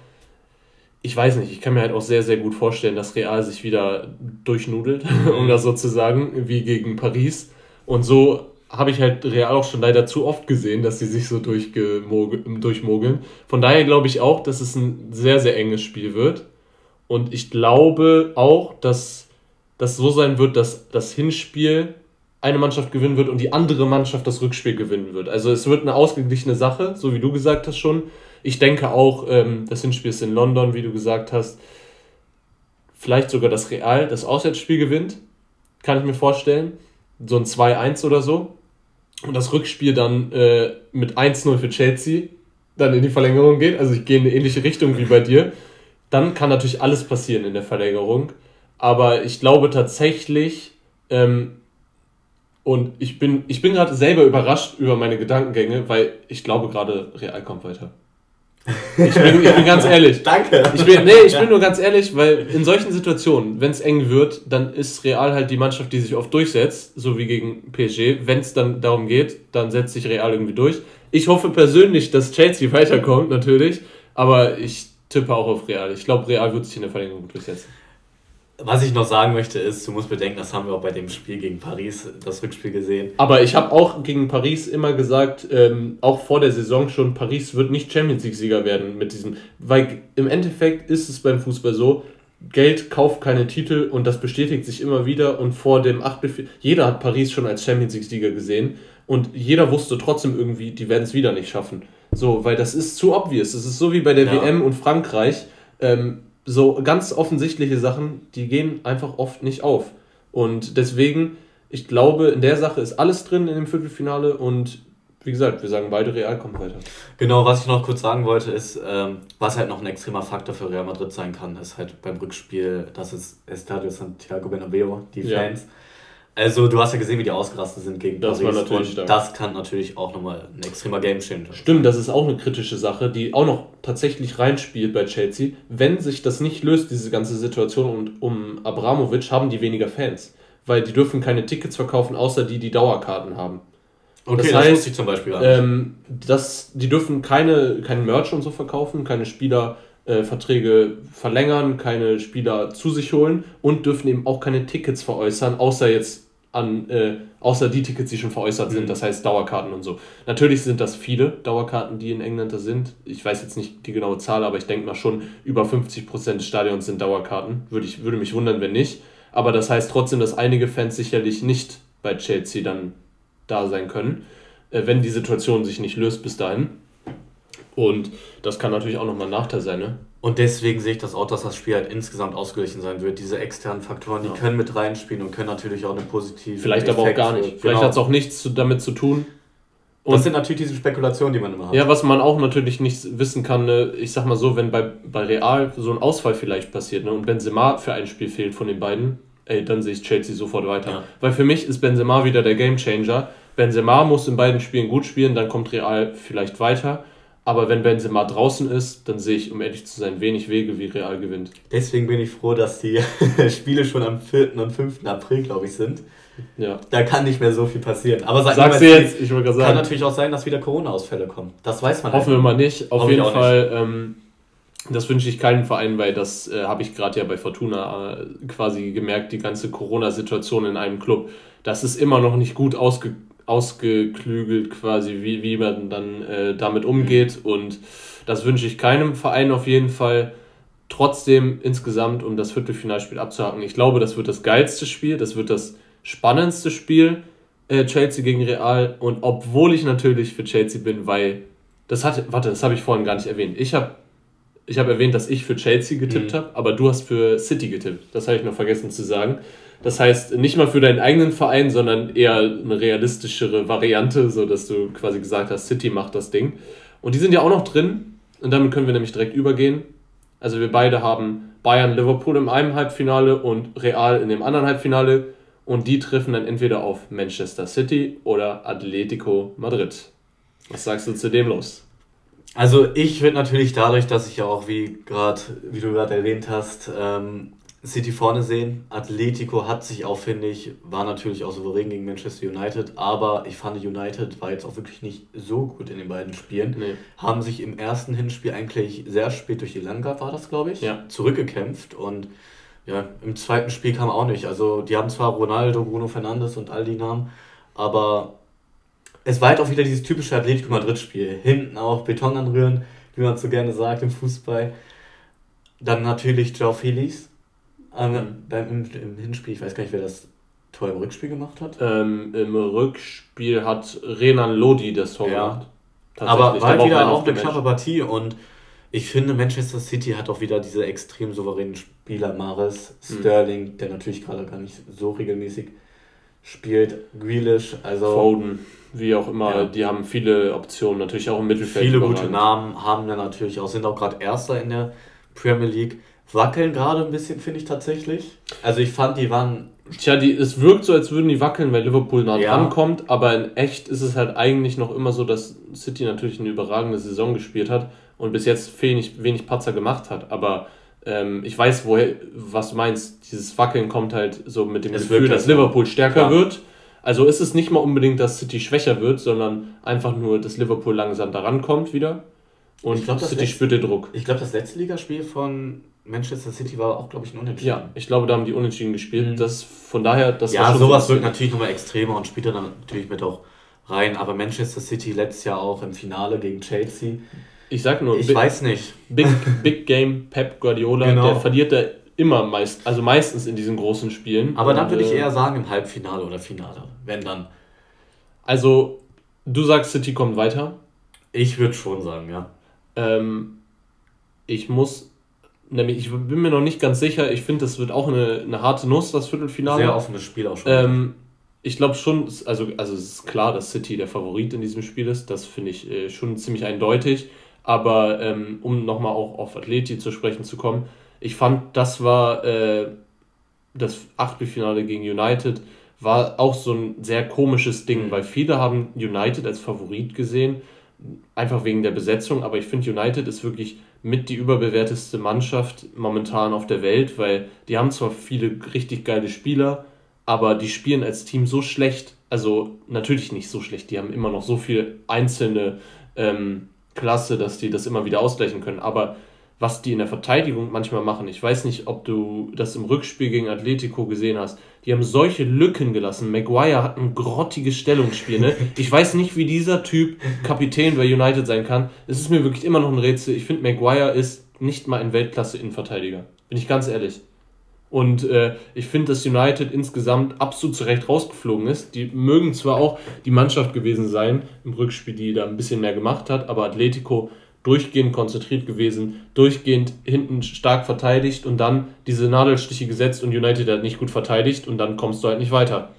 ich weiß nicht, ich kann mir halt auch sehr, sehr gut vorstellen, dass Real sich wieder durchnudelt, <laughs> um das so zu sagen, wie gegen Paris. Und so habe ich halt Real auch schon leider zu oft gesehen, dass sie sich so durchmogeln. Von daher glaube ich auch, dass es ein sehr, sehr enges Spiel wird. Und ich glaube auch, dass das so sein wird, dass das Hinspiel eine Mannschaft gewinnen wird und die andere Mannschaft das Rückspiel gewinnen wird. Also es wird eine ausgeglichene Sache, so wie du gesagt hast schon. Ich denke auch, ähm, das Hinspiel ist in London, wie du gesagt hast. Vielleicht sogar das Real das Auswärtsspiel gewinnt, kann ich mir vorstellen. So ein 2-1 oder so. Und das Rückspiel dann äh, mit 1-0 für Chelsea dann in die Verlängerung geht. Also ich gehe in eine ähnliche Richtung wie bei dir. Dann kann natürlich alles passieren in der Verlängerung. Aber ich glaube tatsächlich, ähm, und ich bin, ich bin gerade selber überrascht über meine Gedankengänge, weil ich glaube gerade, Real kommt weiter. Ich bin, ich bin ganz ehrlich. <laughs> Danke. Ich bin, nee, ich bin nur ganz ehrlich, weil in solchen Situationen, wenn es eng wird, dann ist Real halt die Mannschaft, die sich oft durchsetzt, so wie gegen PSG. Wenn es dann darum geht, dann setzt sich Real irgendwie durch. Ich hoffe persönlich, dass Chelsea weiterkommt, natürlich, aber ich tippe auch auf Real. Ich glaube, Real wird sich in der Verlängerung durchsetzen. Was ich noch sagen möchte, ist, du musst bedenken, das haben wir auch bei dem Spiel gegen Paris, das Rückspiel gesehen. Aber ich habe auch gegen Paris immer gesagt, ähm, auch vor der Saison schon, Paris wird nicht Champions League-Sieger werden mit diesem. Weil im Endeffekt ist es beim Fußball so, Geld kauft keine Titel und das bestätigt sich immer wieder. Und vor dem Achtelfinale, jeder hat Paris schon als Champions League-Sieger gesehen und jeder wusste trotzdem irgendwie, die werden es wieder nicht schaffen. So, weil das ist zu obvious. Es ist so wie bei der ja. WM und Frankreich. Ähm, so ganz offensichtliche Sachen, die gehen einfach oft nicht auf. Und deswegen, ich glaube, in der Sache ist alles drin in dem Viertelfinale und wie gesagt, wir sagen beide, Real kommt weiter. Genau, was ich noch kurz sagen wollte, ist, ähm, was halt noch ein extremer Faktor für Real Madrid sein kann, ist halt beim Rückspiel, das ist Estadio Santiago Bernabeo, die Fans. Ja. Also, du hast ja gesehen, wie die ausgerastet sind gegen das Paris. War natürlich und das kann natürlich auch nochmal ein extremer Game Changer Stimmt, das ist auch eine kritische Sache, die auch noch tatsächlich reinspielt bei Chelsea. Wenn sich das nicht löst, diese ganze Situation und um Abramovic, haben die weniger Fans. Weil die dürfen keine Tickets verkaufen, außer die, die Dauerkarten haben. Okay, das, heißt, das wusste ich zum Beispiel. Ähm, das, die dürfen keine, kein Merch und so verkaufen, keine Spielerverträge äh, verlängern, keine Spieler zu sich holen und dürfen eben auch keine Tickets veräußern, außer jetzt an, äh, außer die Tickets, die schon veräußert sind, mhm. das heißt Dauerkarten und so. Natürlich sind das viele Dauerkarten, die in England da sind. Ich weiß jetzt nicht die genaue Zahl, aber ich denke mal schon, über 50% des Stadions sind Dauerkarten. Würde, ich, würde mich wundern, wenn nicht. Aber das heißt trotzdem, dass einige Fans sicherlich nicht bei Chelsea dann da sein können, äh, wenn die Situation sich nicht löst bis dahin. Und das kann natürlich auch nochmal ein Nachteil sein, ne? Und deswegen sehe ich das auch, dass das Spiel halt insgesamt ausgeglichen sein wird. Diese externen Faktoren, die ja. können mit reinspielen und können natürlich auch eine positive. Vielleicht aber auch gar nicht. Vielleicht genau. hat es auch nichts damit zu tun. Und das sind natürlich diese Spekulationen, die man immer hat. Ja, was man auch natürlich nicht wissen kann, ne, ich sag mal so, wenn bei, bei Real so ein Ausfall vielleicht passiert ne, und Benzema für ein Spiel fehlt von den beiden, ey, dann sehe ich Chelsea sofort weiter. Ja. Weil für mich ist Benzema wieder der Gamechanger. Benzema muss in beiden Spielen gut spielen, dann kommt Real vielleicht weiter. Aber wenn Benzema draußen ist, dann sehe ich, um ehrlich zu sein, wenig Wege, wie Real gewinnt. Deswegen bin ich froh, dass die <laughs> Spiele schon am 4. und 5. April, glaube ich, sind. Ja. Da kann nicht mehr so viel passieren. Aber sag Sagst du jetzt, ich wollte gerade sagen. Kann natürlich auch sein, dass wieder Corona-Ausfälle kommen. Das weiß man Hoffen wir mal nicht. Auf jeden Fall, ähm, das wünsche ich keinem Verein, weil das äh, habe ich gerade ja bei Fortuna äh, quasi gemerkt, die ganze Corona-Situation in einem Club. Das ist immer noch nicht gut ausge ausgeklügelt quasi, wie, wie man dann äh, damit umgeht. Und das wünsche ich keinem Verein auf jeden Fall. Trotzdem insgesamt, um das Viertelfinalspiel abzuhaken, ich glaube, das wird das geilste Spiel, das wird das spannendste Spiel, äh, Chelsea gegen Real. Und obwohl ich natürlich für Chelsea bin, weil das hat, warte, das habe ich vorhin gar nicht erwähnt. Ich habe ich hab erwähnt, dass ich für Chelsea getippt mhm. habe, aber du hast für City getippt. Das habe ich noch vergessen zu sagen. Das heißt, nicht mal für deinen eigenen Verein, sondern eher eine realistischere Variante, so dass du quasi gesagt hast, City macht das Ding. Und die sind ja auch noch drin. Und damit können wir nämlich direkt übergehen. Also wir beide haben Bayern, Liverpool im einen Halbfinale und Real in dem anderen Halbfinale. Und die treffen dann entweder auf Manchester City oder Atletico Madrid. Was sagst du zu dem los? Also ich würde natürlich dadurch, dass ich ja auch, wie, grad, wie du gerade erwähnt hast, ähm, City vorne sehen. Atletico hat sich auch, finde ich, war natürlich auch souverän gegen Manchester United, aber ich fand United war jetzt auch wirklich nicht so gut in den beiden Spielen. Nee. Haben sich im ersten Hinspiel eigentlich sehr spät durch die Langa, war das, glaube ich, ja. zurückgekämpft und ja, im zweiten Spiel kam auch nicht. Also die haben zwar Ronaldo, Bruno Fernandes und all die Namen, aber es war halt auch wieder dieses typische Atletico Madrid-Spiel. Hinten auch Beton anrühren, wie man so gerne sagt im Fußball. Dann natürlich Joao Felix, aber beim, im, im, Hinspiel, ich weiß gar nicht, wer das Tor im Rückspiel gemacht hat. Ähm, Im Rückspiel hat Renan Lodi das Tor ja. gemacht. Aber war wieder auch eine knappe Partie und ich finde, Manchester City hat auch wieder diese extrem souveränen Spieler, Maris, hm. Sterling, mhm. der natürlich gerade gar nicht so regelmäßig spielt, Grealish, also. Foden, wie auch immer, ja. die haben viele Optionen, natürlich auch im Mittelfeld. Viele gute Namen haben wir natürlich auch, sind auch gerade Erster in der Premier League wackeln gerade ein bisschen, finde ich tatsächlich. Also ich fand, die waren. Tja, die, es wirkt so, als würden die wackeln, weil Liverpool nah ja. dran kommt, aber in echt ist es halt eigentlich noch immer so, dass City natürlich eine überragende Saison gespielt hat und bis jetzt wenig, wenig Patzer gemacht hat. Aber ähm, ich weiß, woher, was du meinst. Dieses Wackeln kommt halt so mit dem es Gefühl, dass Liverpool stärker Klar. wird. Also ist es nicht mal unbedingt, dass City schwächer wird, sondern einfach nur, dass Liverpool langsam daran kommt wieder. Und glaub, City spürt den Druck. Ich glaube, das letzte Ligaspiel von Manchester City war auch, glaube ich, ein Unentschieden. Ja, ich glaube, da haben die Unentschieden gespielt. Mhm. Das, von daher, das ja, sowas wird natürlich nochmal extremer und spielt dann natürlich mit auch rein. Aber Manchester City letztes Jahr auch im Finale gegen Chelsea. Ich sag nur, ich Big, weiß nicht. Big, Big Game Pep Guardiola, genau. der verliert da immer meist, also meistens in diesen großen Spielen. Aber dann würde ich äh, eher sagen im Halbfinale oder Finale, wenn dann. Also, du sagst, City kommt weiter? Ich würde schon sagen, ja. Ähm, ich muss nämlich, ich bin mir noch nicht ganz sicher, ich finde, das wird auch eine, eine harte Nuss, das Viertelfinale. Sehr offenes Spiel auch schon. Ähm, ich glaube schon, also, also es ist klar, dass City der Favorit in diesem Spiel ist. Das finde ich äh, schon ziemlich eindeutig. Aber ähm, um nochmal auch auf Atleti zu sprechen zu kommen, ich fand, das war äh, das Achtelfinale gegen United, war auch so ein sehr komisches Ding, mhm. weil viele haben United als Favorit gesehen, einfach wegen der Besetzung. Aber ich finde, United ist wirklich mit die überbewerteste Mannschaft momentan auf der Welt, weil die haben zwar viele richtig geile Spieler, aber die spielen als Team so schlecht. Also natürlich nicht so schlecht, die haben immer noch so viel einzelne ähm, Klasse, dass die das immer wieder ausgleichen können. Aber was die in der Verteidigung manchmal machen, ich weiß nicht, ob du das im Rückspiel gegen Atletico gesehen hast, die haben solche Lücken gelassen. Maguire hat ein grottiges Stellungsspiel. Ne? Ich weiß nicht, wie dieser Typ Kapitän bei United sein kann. Es ist mir wirklich immer noch ein Rätsel. Ich finde, Maguire ist nicht mal ein Weltklasse-Innenverteidiger. Bin ich ganz ehrlich. Und äh, ich finde, dass United insgesamt absolut zu Recht rausgeflogen ist. Die mögen zwar auch die Mannschaft gewesen sein im Rückspiel, die da ein bisschen mehr gemacht hat, aber Atletico durchgehend konzentriert gewesen, durchgehend hinten stark verteidigt und dann diese Nadelstiche gesetzt und United hat nicht gut verteidigt und dann kommst du halt nicht weiter.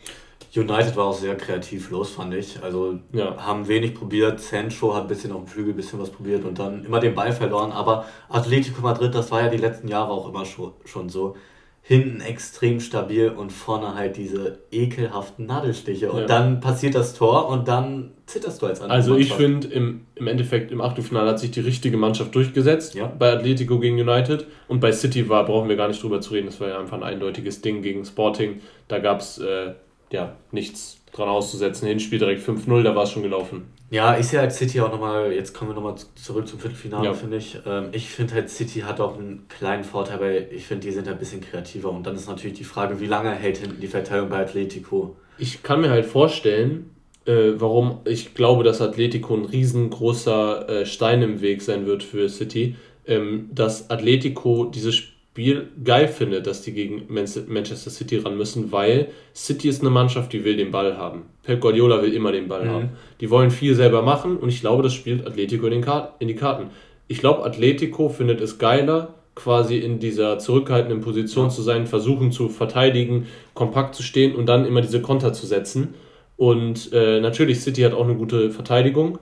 United war auch sehr kreativlos, fand ich. Also ja. haben wenig probiert. Sancho hat ein bisschen auf dem Flügel ein bisschen was probiert und dann immer den Ball verloren. Aber Atletico Madrid, das war ja die letzten Jahre auch immer schon so hinten extrem stabil und vorne halt diese ekelhaften Nadelstiche. Und ja. dann passiert das Tor und dann zitterst du als andere Also ich finde, im, im Endeffekt im Achtelfinale hat sich die richtige Mannschaft durchgesetzt. Ja. Bei Atletico gegen United. Und bei City war, brauchen wir gar nicht drüber zu reden, das war ja einfach ein eindeutiges Ding gegen Sporting. Da gab es äh, ja nichts dran auszusetzen. Hinspiel direkt 5-0, da war es schon gelaufen. Ja, ich sehe halt City auch nochmal, jetzt kommen wir nochmal zurück zum Viertelfinale, ja. finde ich. Ähm, ich finde halt, City hat auch einen kleinen Vorteil, weil ich finde, die sind halt ein bisschen kreativer. Und dann ist natürlich die Frage, wie lange hält hinten die Verteilung bei Atletico? Ich kann mir halt vorstellen, äh, warum ich glaube, dass Atletico ein riesengroßer äh, Stein im Weg sein wird für City. Ähm, dass Atletico dieses Spiel Spiel geil finde, dass die gegen Manchester City ran müssen, weil City ist eine Mannschaft, die will den Ball haben. Pep Guardiola will immer den Ball mhm. haben. Die wollen viel selber machen und ich glaube, das spielt Atletico in, in die Karten. Ich glaube, Atletico findet es geiler, quasi in dieser zurückhaltenden Position ja. zu sein, versuchen zu verteidigen, kompakt zu stehen und dann immer diese Konter zu setzen. Und äh, natürlich, City hat auch eine gute Verteidigung,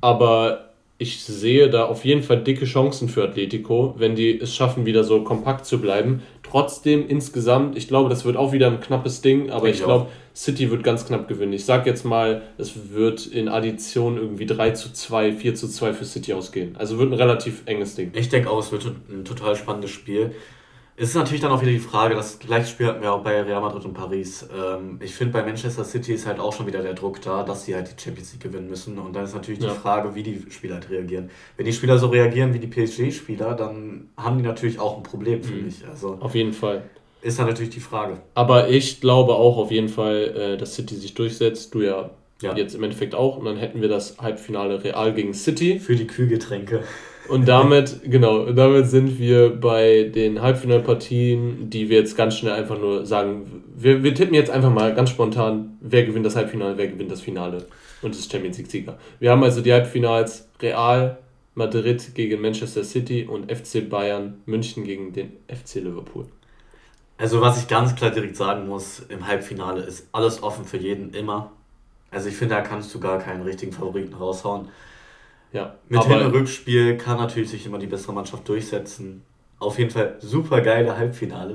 aber ich sehe da auf jeden Fall dicke Chancen für Atletico, wenn die es schaffen, wieder so kompakt zu bleiben. Trotzdem insgesamt, ich glaube, das wird auch wieder ein knappes Ding, aber ich, ich glaube, City wird ganz knapp gewinnen. Ich sage jetzt mal, es wird in Addition irgendwie 3 zu 2, 4 zu 2 für City ausgehen. Also wird ein relativ enges Ding. Ich denke auch, es wird ein total spannendes Spiel. Es ist natürlich dann auch wieder die Frage, das gleiche Spiel hatten wir auch bei Real Madrid und Paris. Ähm, ich finde, bei Manchester City ist halt auch schon wieder der Druck da, dass sie halt die Champions League gewinnen müssen. Und dann ist natürlich ja. die Frage, wie die Spieler halt reagieren. Wenn die Spieler so reagieren wie die PSG-Spieler, dann haben die natürlich auch ein Problem, finde mhm. ich. Also, auf jeden Fall. Ist dann natürlich die Frage. Aber ich glaube auch auf jeden Fall, äh, dass City sich durchsetzt. Du ja, ja jetzt im Endeffekt auch. Und dann hätten wir das Halbfinale Real gegen City. Für die Kühlgetränke. Und damit, genau, damit sind wir bei den Halbfinalpartien, die wir jetzt ganz schnell einfach nur sagen. Wir, wir tippen jetzt einfach mal ganz spontan, wer gewinnt das Halbfinale, wer gewinnt das Finale und ist Champions League-Sieger. Wir haben also die Halbfinals Real Madrid gegen Manchester City und FC Bayern München gegen den FC Liverpool. Also was ich ganz klar direkt sagen muss, im Halbfinale ist alles offen für jeden immer. Also ich finde, da kannst du gar keinen richtigen Favoriten raushauen. Ja, Mit Hin- und Rückspiel kann natürlich sich immer die bessere Mannschaft durchsetzen. Auf jeden Fall super geile Halbfinale.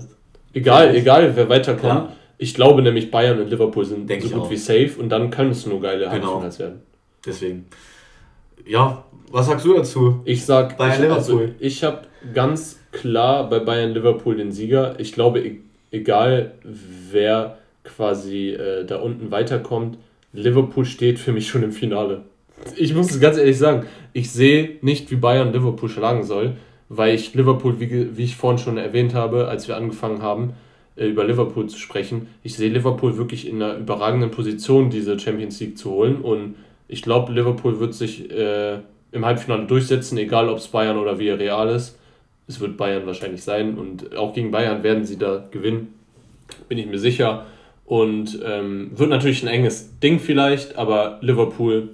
Egal, egal wer weiterkommt. Ja. Ich glaube nämlich Bayern und Liverpool sind Denk so gut auch. wie safe und dann können es nur geile genau. Halbfinals werden. Deswegen. Ja, was sagst du dazu? Ich sag Bayern ich, Liverpool. Also, ich habe ganz klar bei Bayern Liverpool den Sieger. Ich glaube, e-, egal wer quasi äh, da unten weiterkommt, Liverpool steht für mich schon im Finale ich muss es ganz ehrlich sagen, ich sehe nicht, wie Bayern Liverpool schlagen soll, weil ich Liverpool, wie, wie ich vorhin schon erwähnt habe, als wir angefangen haben, äh, über Liverpool zu sprechen, ich sehe Liverpool wirklich in einer überragenden Position, diese Champions League zu holen. Und ich glaube, Liverpool wird sich äh, im Halbfinale durchsetzen, egal ob es Bayern oder Villarreal ist. Es wird Bayern wahrscheinlich sein und auch gegen Bayern werden sie da gewinnen, bin ich mir sicher. Und ähm, wird natürlich ein enges Ding vielleicht, aber Liverpool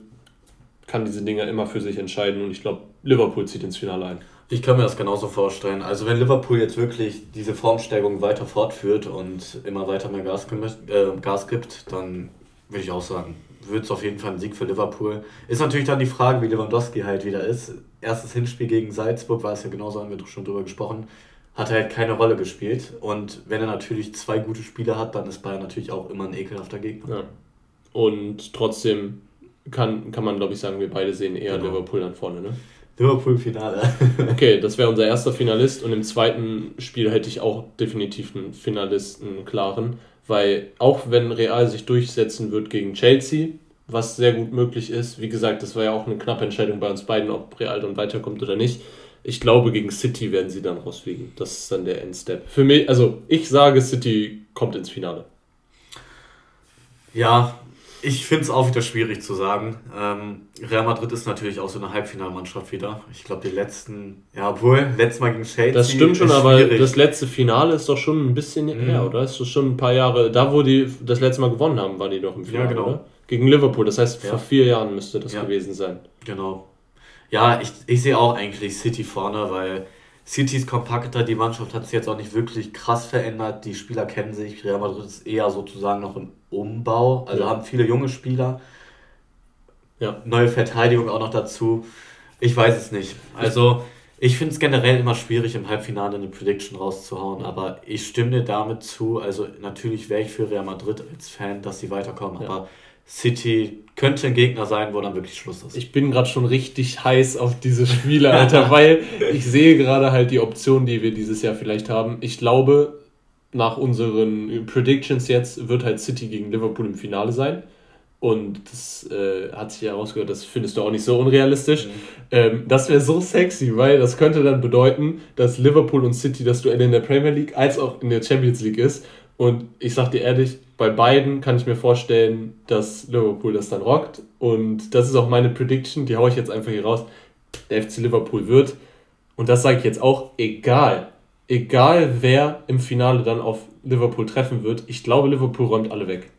kann diese Dinge immer für sich entscheiden und ich glaube, Liverpool zieht ins Finale ein. Ich kann mir das genauso vorstellen. Also wenn Liverpool jetzt wirklich diese Formstärkung weiter fortführt und immer weiter mehr Gas, äh, Gas gibt, dann würde ich auch sagen, wird es auf jeden Fall ein Sieg für Liverpool. Ist natürlich dann die Frage, wie Lewandowski halt wieder ist. Erstes Hinspiel gegen Salzburg war es ja genauso, haben wir schon drüber gesprochen, hat er halt keine Rolle gespielt. Und wenn er natürlich zwei gute Spieler hat, dann ist Bayern natürlich auch immer ein ekelhafter Gegner. Ja. Und trotzdem kann, kann man, glaube ich, sagen, wir beide sehen eher genau. Liverpool dann vorne, ne? Liverpool-Finale. <laughs> okay, das wäre unser erster Finalist und im zweiten Spiel hätte ich auch definitiv einen Finalisten, einen klaren, weil auch wenn Real sich durchsetzen wird gegen Chelsea, was sehr gut möglich ist, wie gesagt, das war ja auch eine knappe Entscheidung bei uns beiden, ob Real dann weiterkommt oder nicht. Ich glaube, gegen City werden sie dann rausfliegen. Das ist dann der Endstep. Für mich, also ich sage, City kommt ins Finale. Ja, ich finde es auch wieder schwierig zu sagen. Ähm, Real Madrid ist natürlich auch so eine Halbfinalmannschaft wieder. Ich glaube, die letzten, ja, obwohl, letztes Mal gegen Chelsea. Das stimmt schon, aber das letzte Finale ist doch schon ein bisschen mhm. her, oder? Ist doch schon ein paar Jahre. Da, wo die das letzte Mal gewonnen haben, war die doch im Finale, ja, genau. oder? Gegen Liverpool, das heißt, ja. vor vier Jahren müsste das ja. gewesen sein. Genau. Ja, ich, ich sehe auch eigentlich City vorne, weil City ist kompakter, die Mannschaft hat sich jetzt auch nicht wirklich krass verändert, die Spieler kennen sich, Real Madrid ist eher sozusagen noch im Umbau, also ja. haben viele junge Spieler. Ja. Neue Verteidigung auch noch dazu. Ich weiß es nicht. Also, ich finde es generell immer schwierig, im Halbfinale eine Prediction rauszuhauen, aber ich stimme dir damit zu. Also, natürlich wäre ich für Real Madrid als Fan, dass sie weiterkommen, ja. aber City könnte ein Gegner sein, wo dann wirklich Schluss ist. Ich bin gerade schon richtig heiß auf diese Spiele, Alter, <laughs> weil ich sehe gerade halt die Option, die wir dieses Jahr vielleicht haben. Ich glaube, nach unseren Predictions jetzt wird halt City gegen Liverpool im Finale sein. Und das äh, hat sich herausgehört, das findest du auch nicht so unrealistisch. Mhm. Ähm, das wäre so sexy, weil das könnte dann bedeuten, dass Liverpool und City das Duell in der Premier League als auch in der Champions League ist. Und ich sag dir ehrlich, bei beiden kann ich mir vorstellen, dass Liverpool das dann rockt. Und das ist auch meine Prediction, die haue ich jetzt einfach hier raus. Der FC Liverpool wird. Und das sage ich jetzt auch, egal. Egal wer im Finale dann auf Liverpool treffen wird, ich glaube, Liverpool räumt alle weg.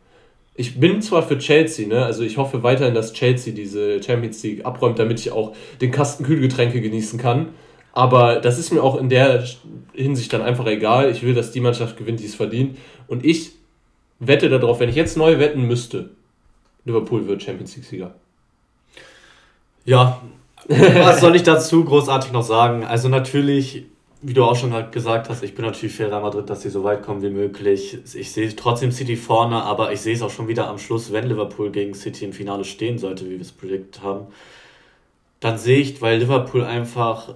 Ich bin zwar für Chelsea, ne? also ich hoffe weiterhin, dass Chelsea diese Champions League abräumt, damit ich auch den Kasten Kühlgetränke genießen kann. Aber das ist mir auch in der Hinsicht dann einfach egal. Ich will, dass die Mannschaft gewinnt, die es verdient. Und ich wette darauf, wenn ich jetzt neu wetten müsste, Liverpool wird Champions League-Sieger. Ja, was soll ich dazu großartig noch sagen? Also natürlich, wie du auch schon gesagt hast, ich bin natürlich für Real Madrid, dass sie so weit kommen wie möglich. Ich sehe trotzdem City vorne, aber ich sehe es auch schon wieder am Schluss, wenn Liverpool gegen City im Finale stehen sollte, wie wir es predicted haben. Dann sehe ich, weil Liverpool einfach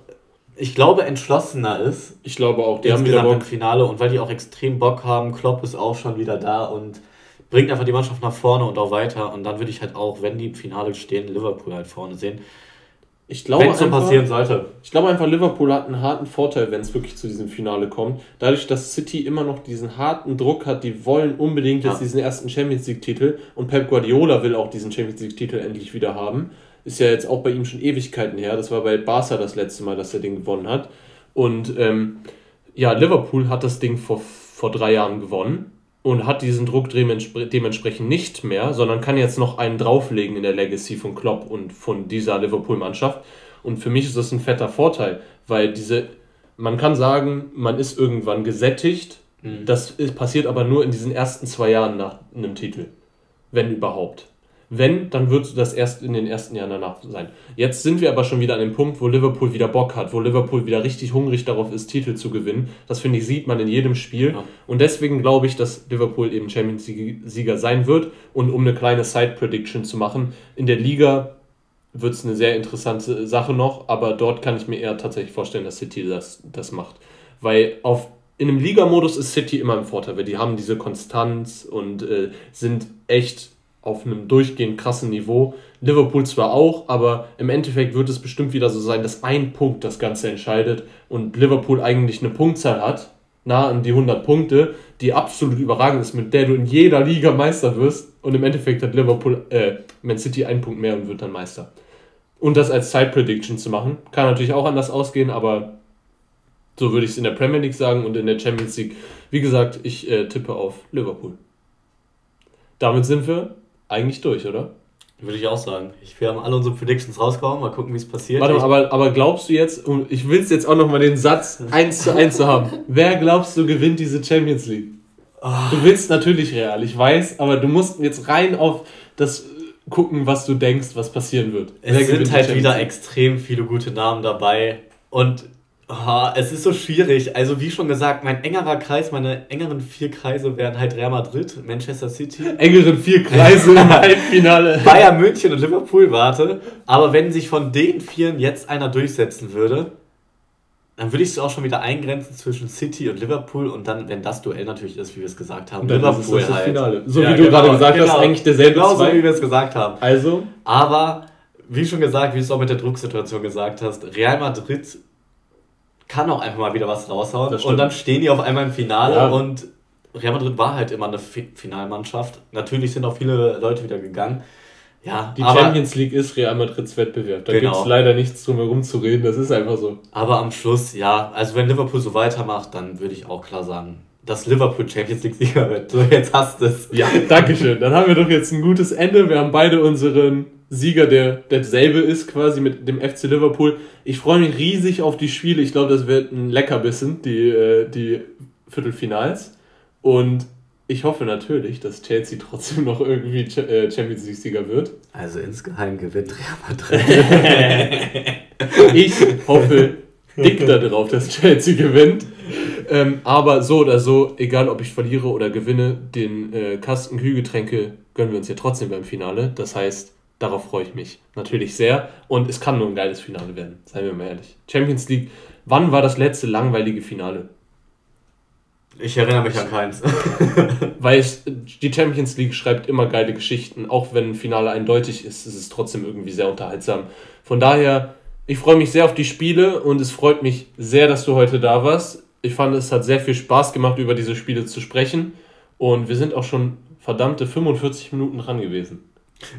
ich glaube, entschlossener ist. Ich glaube auch, die haben wieder Bock. im Finale und weil die auch extrem Bock haben. Klopp ist auch schon wieder da und bringt einfach die Mannschaft nach vorne und auch weiter. Und dann würde ich halt auch, wenn die im Finale stehen, Liverpool halt vorne sehen. Ich glaube, wenn es so passieren sollte. Ich glaube einfach, Liverpool hat einen harten Vorteil, wenn es wirklich zu diesem Finale kommt. Dadurch, dass City immer noch diesen harten Druck hat, die wollen unbedingt jetzt diesen ersten Champions League-Titel und Pep Guardiola will auch diesen Champions League-Titel endlich wieder haben ist ja jetzt auch bei ihm schon Ewigkeiten her. Das war bei Barca das letzte Mal, dass er den gewonnen hat. Und ähm, ja, Liverpool hat das Ding vor, vor drei Jahren gewonnen und hat diesen Druck dementsprechend nicht mehr, sondern kann jetzt noch einen drauflegen in der Legacy von Klopp und von dieser Liverpool-Mannschaft. Und für mich ist das ein fetter Vorteil, weil diese, man kann sagen, man ist irgendwann gesättigt. Mhm. Das ist, passiert aber nur in diesen ersten zwei Jahren nach einem Titel. Wenn überhaupt. Wenn, dann wird das erst in den ersten Jahren danach sein. Jetzt sind wir aber schon wieder an dem Punkt, wo Liverpool wieder Bock hat, wo Liverpool wieder richtig hungrig darauf ist, Titel zu gewinnen. Das finde ich, sieht man in jedem Spiel. Ja. Und deswegen glaube ich, dass Liverpool eben Champions-Sieger sein wird. Und um eine kleine Side-Prediction zu machen, in der Liga wird es eine sehr interessante Sache noch, aber dort kann ich mir eher tatsächlich vorstellen, dass City das, das macht. Weil auf, in einem Ligamodus ist City immer im Vorteil, weil die haben diese Konstanz und äh, sind echt auf einem durchgehend krassen Niveau. Liverpool zwar auch, aber im Endeffekt wird es bestimmt wieder so sein, dass ein Punkt das Ganze entscheidet und Liverpool eigentlich eine Punktzahl hat, nah an die 100 Punkte, die absolut überragend ist, mit der du in jeder Liga Meister wirst und im Endeffekt hat Liverpool, äh, Man City einen Punkt mehr und wird dann Meister. Und das als Side Prediction zu machen, kann natürlich auch anders ausgehen, aber so würde ich es in der Premier League sagen und in der Champions League. Wie gesagt, ich äh, tippe auf Liverpool. Damit sind wir eigentlich durch, oder? Würde ich auch sagen. Ich, wir haben alle unsere Predictions rausgehauen, mal gucken, wie es passiert. Warte mal, aber, aber glaubst du jetzt, und ich will es jetzt auch nochmal den Satz 1 zu 1 zu haben, <laughs> wer glaubst du gewinnt diese Champions League? Oh. Du willst natürlich real, ich weiß, aber du musst jetzt rein auf das gucken, was du denkst, was passieren wird. Es wer sind halt wieder extrem viele gute Namen dabei und Oh, es ist so schwierig. Also wie schon gesagt, mein engerer Kreis, meine engeren vier Kreise wären halt Real Madrid, Manchester City. Engeren vier Kreise im <laughs> Halbfinale. Bayern München und Liverpool, warte. Aber wenn sich von den vieren jetzt einer durchsetzen würde, dann würde ich es auch schon wieder eingrenzen zwischen City und Liverpool und dann, wenn das Duell natürlich ist, wie wir es gesagt haben, Liverpool ist das halt. Finale. So ja, wie du genau, gerade gesagt genau, hast, eigentlich derselbe Genau zwei. so wie wir es gesagt haben. Also. Aber, wie schon gesagt, wie du es auch mit der Drucksituation gesagt hast, Real Madrid kann auch einfach mal wieder was raushauen. Und dann stehen die auf einmal im Finale ja. und Real Madrid war halt immer eine Finalmannschaft. Natürlich sind auch viele Leute wieder gegangen. Ja, die Champions League ist Real Madrids Wettbewerb. Da genau. gibt es leider nichts drum herum zu reden, das ist einfach so. Aber am Schluss, ja, also wenn Liverpool so weitermacht, dann würde ich auch klar sagen, dass Liverpool Champions League Sieger wird. So, jetzt hast du es. Ja, danke schön. Dann haben wir doch jetzt ein gutes Ende. Wir haben beide unseren Sieger, der derselbe ist quasi mit dem FC Liverpool. Ich freue mich riesig auf die Spiele. Ich glaube, das wird ein Leckerbissen, die, äh, die Viertelfinals. Und ich hoffe natürlich, dass Chelsea trotzdem noch irgendwie äh, Champions League-Sieger wird. Also insgeheim gewinnt Real Madrid. <laughs> ich hoffe dick darauf, dass Chelsea gewinnt. Ähm, aber so oder so, egal ob ich verliere oder gewinne, den äh, Kasten Kühlgetränke gönnen wir uns ja trotzdem beim Finale. Das heißt, darauf freue ich mich natürlich sehr. Und es kann nur ein geiles Finale werden, seien wir mal ehrlich. Champions League, wann war das letzte langweilige Finale? Ich erinnere mich an keins. <laughs> Weil es, die Champions League schreibt immer geile Geschichten. Auch wenn ein Finale eindeutig ist, ist es trotzdem irgendwie sehr unterhaltsam. Von daher, ich freue mich sehr auf die Spiele und es freut mich sehr, dass du heute da warst. Ich fand, es hat sehr viel Spaß gemacht, über diese Spiele zu sprechen. Und wir sind auch schon verdammte 45 Minuten dran gewesen.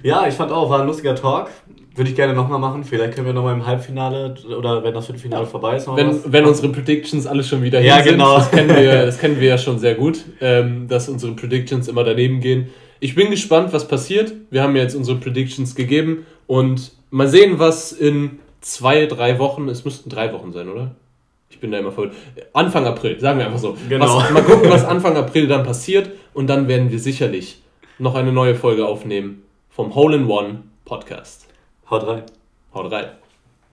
Ja, ich fand auch, war ein lustiger Talk. Würde ich gerne nochmal machen. Vielleicht können wir nochmal im Halbfinale oder wenn das Viertelfinale vorbei ist. Wenn, was. wenn unsere Predictions alle schon wieder ja, hin genau. sind. Das kennen, wir, das kennen wir ja schon sehr gut, ähm, dass unsere Predictions immer daneben gehen. Ich bin gespannt, was passiert. Wir haben jetzt unsere Predictions gegeben und mal sehen, was in zwei, drei Wochen, es müssten drei Wochen sein, oder? Ich bin da immer voll. Anfang April, sagen wir einfach so. Genau. Was, mal gucken, was Anfang April dann passiert und dann werden wir sicherlich noch eine neue Folge aufnehmen vom Hole in One Podcast. Haut rein. Haut rein.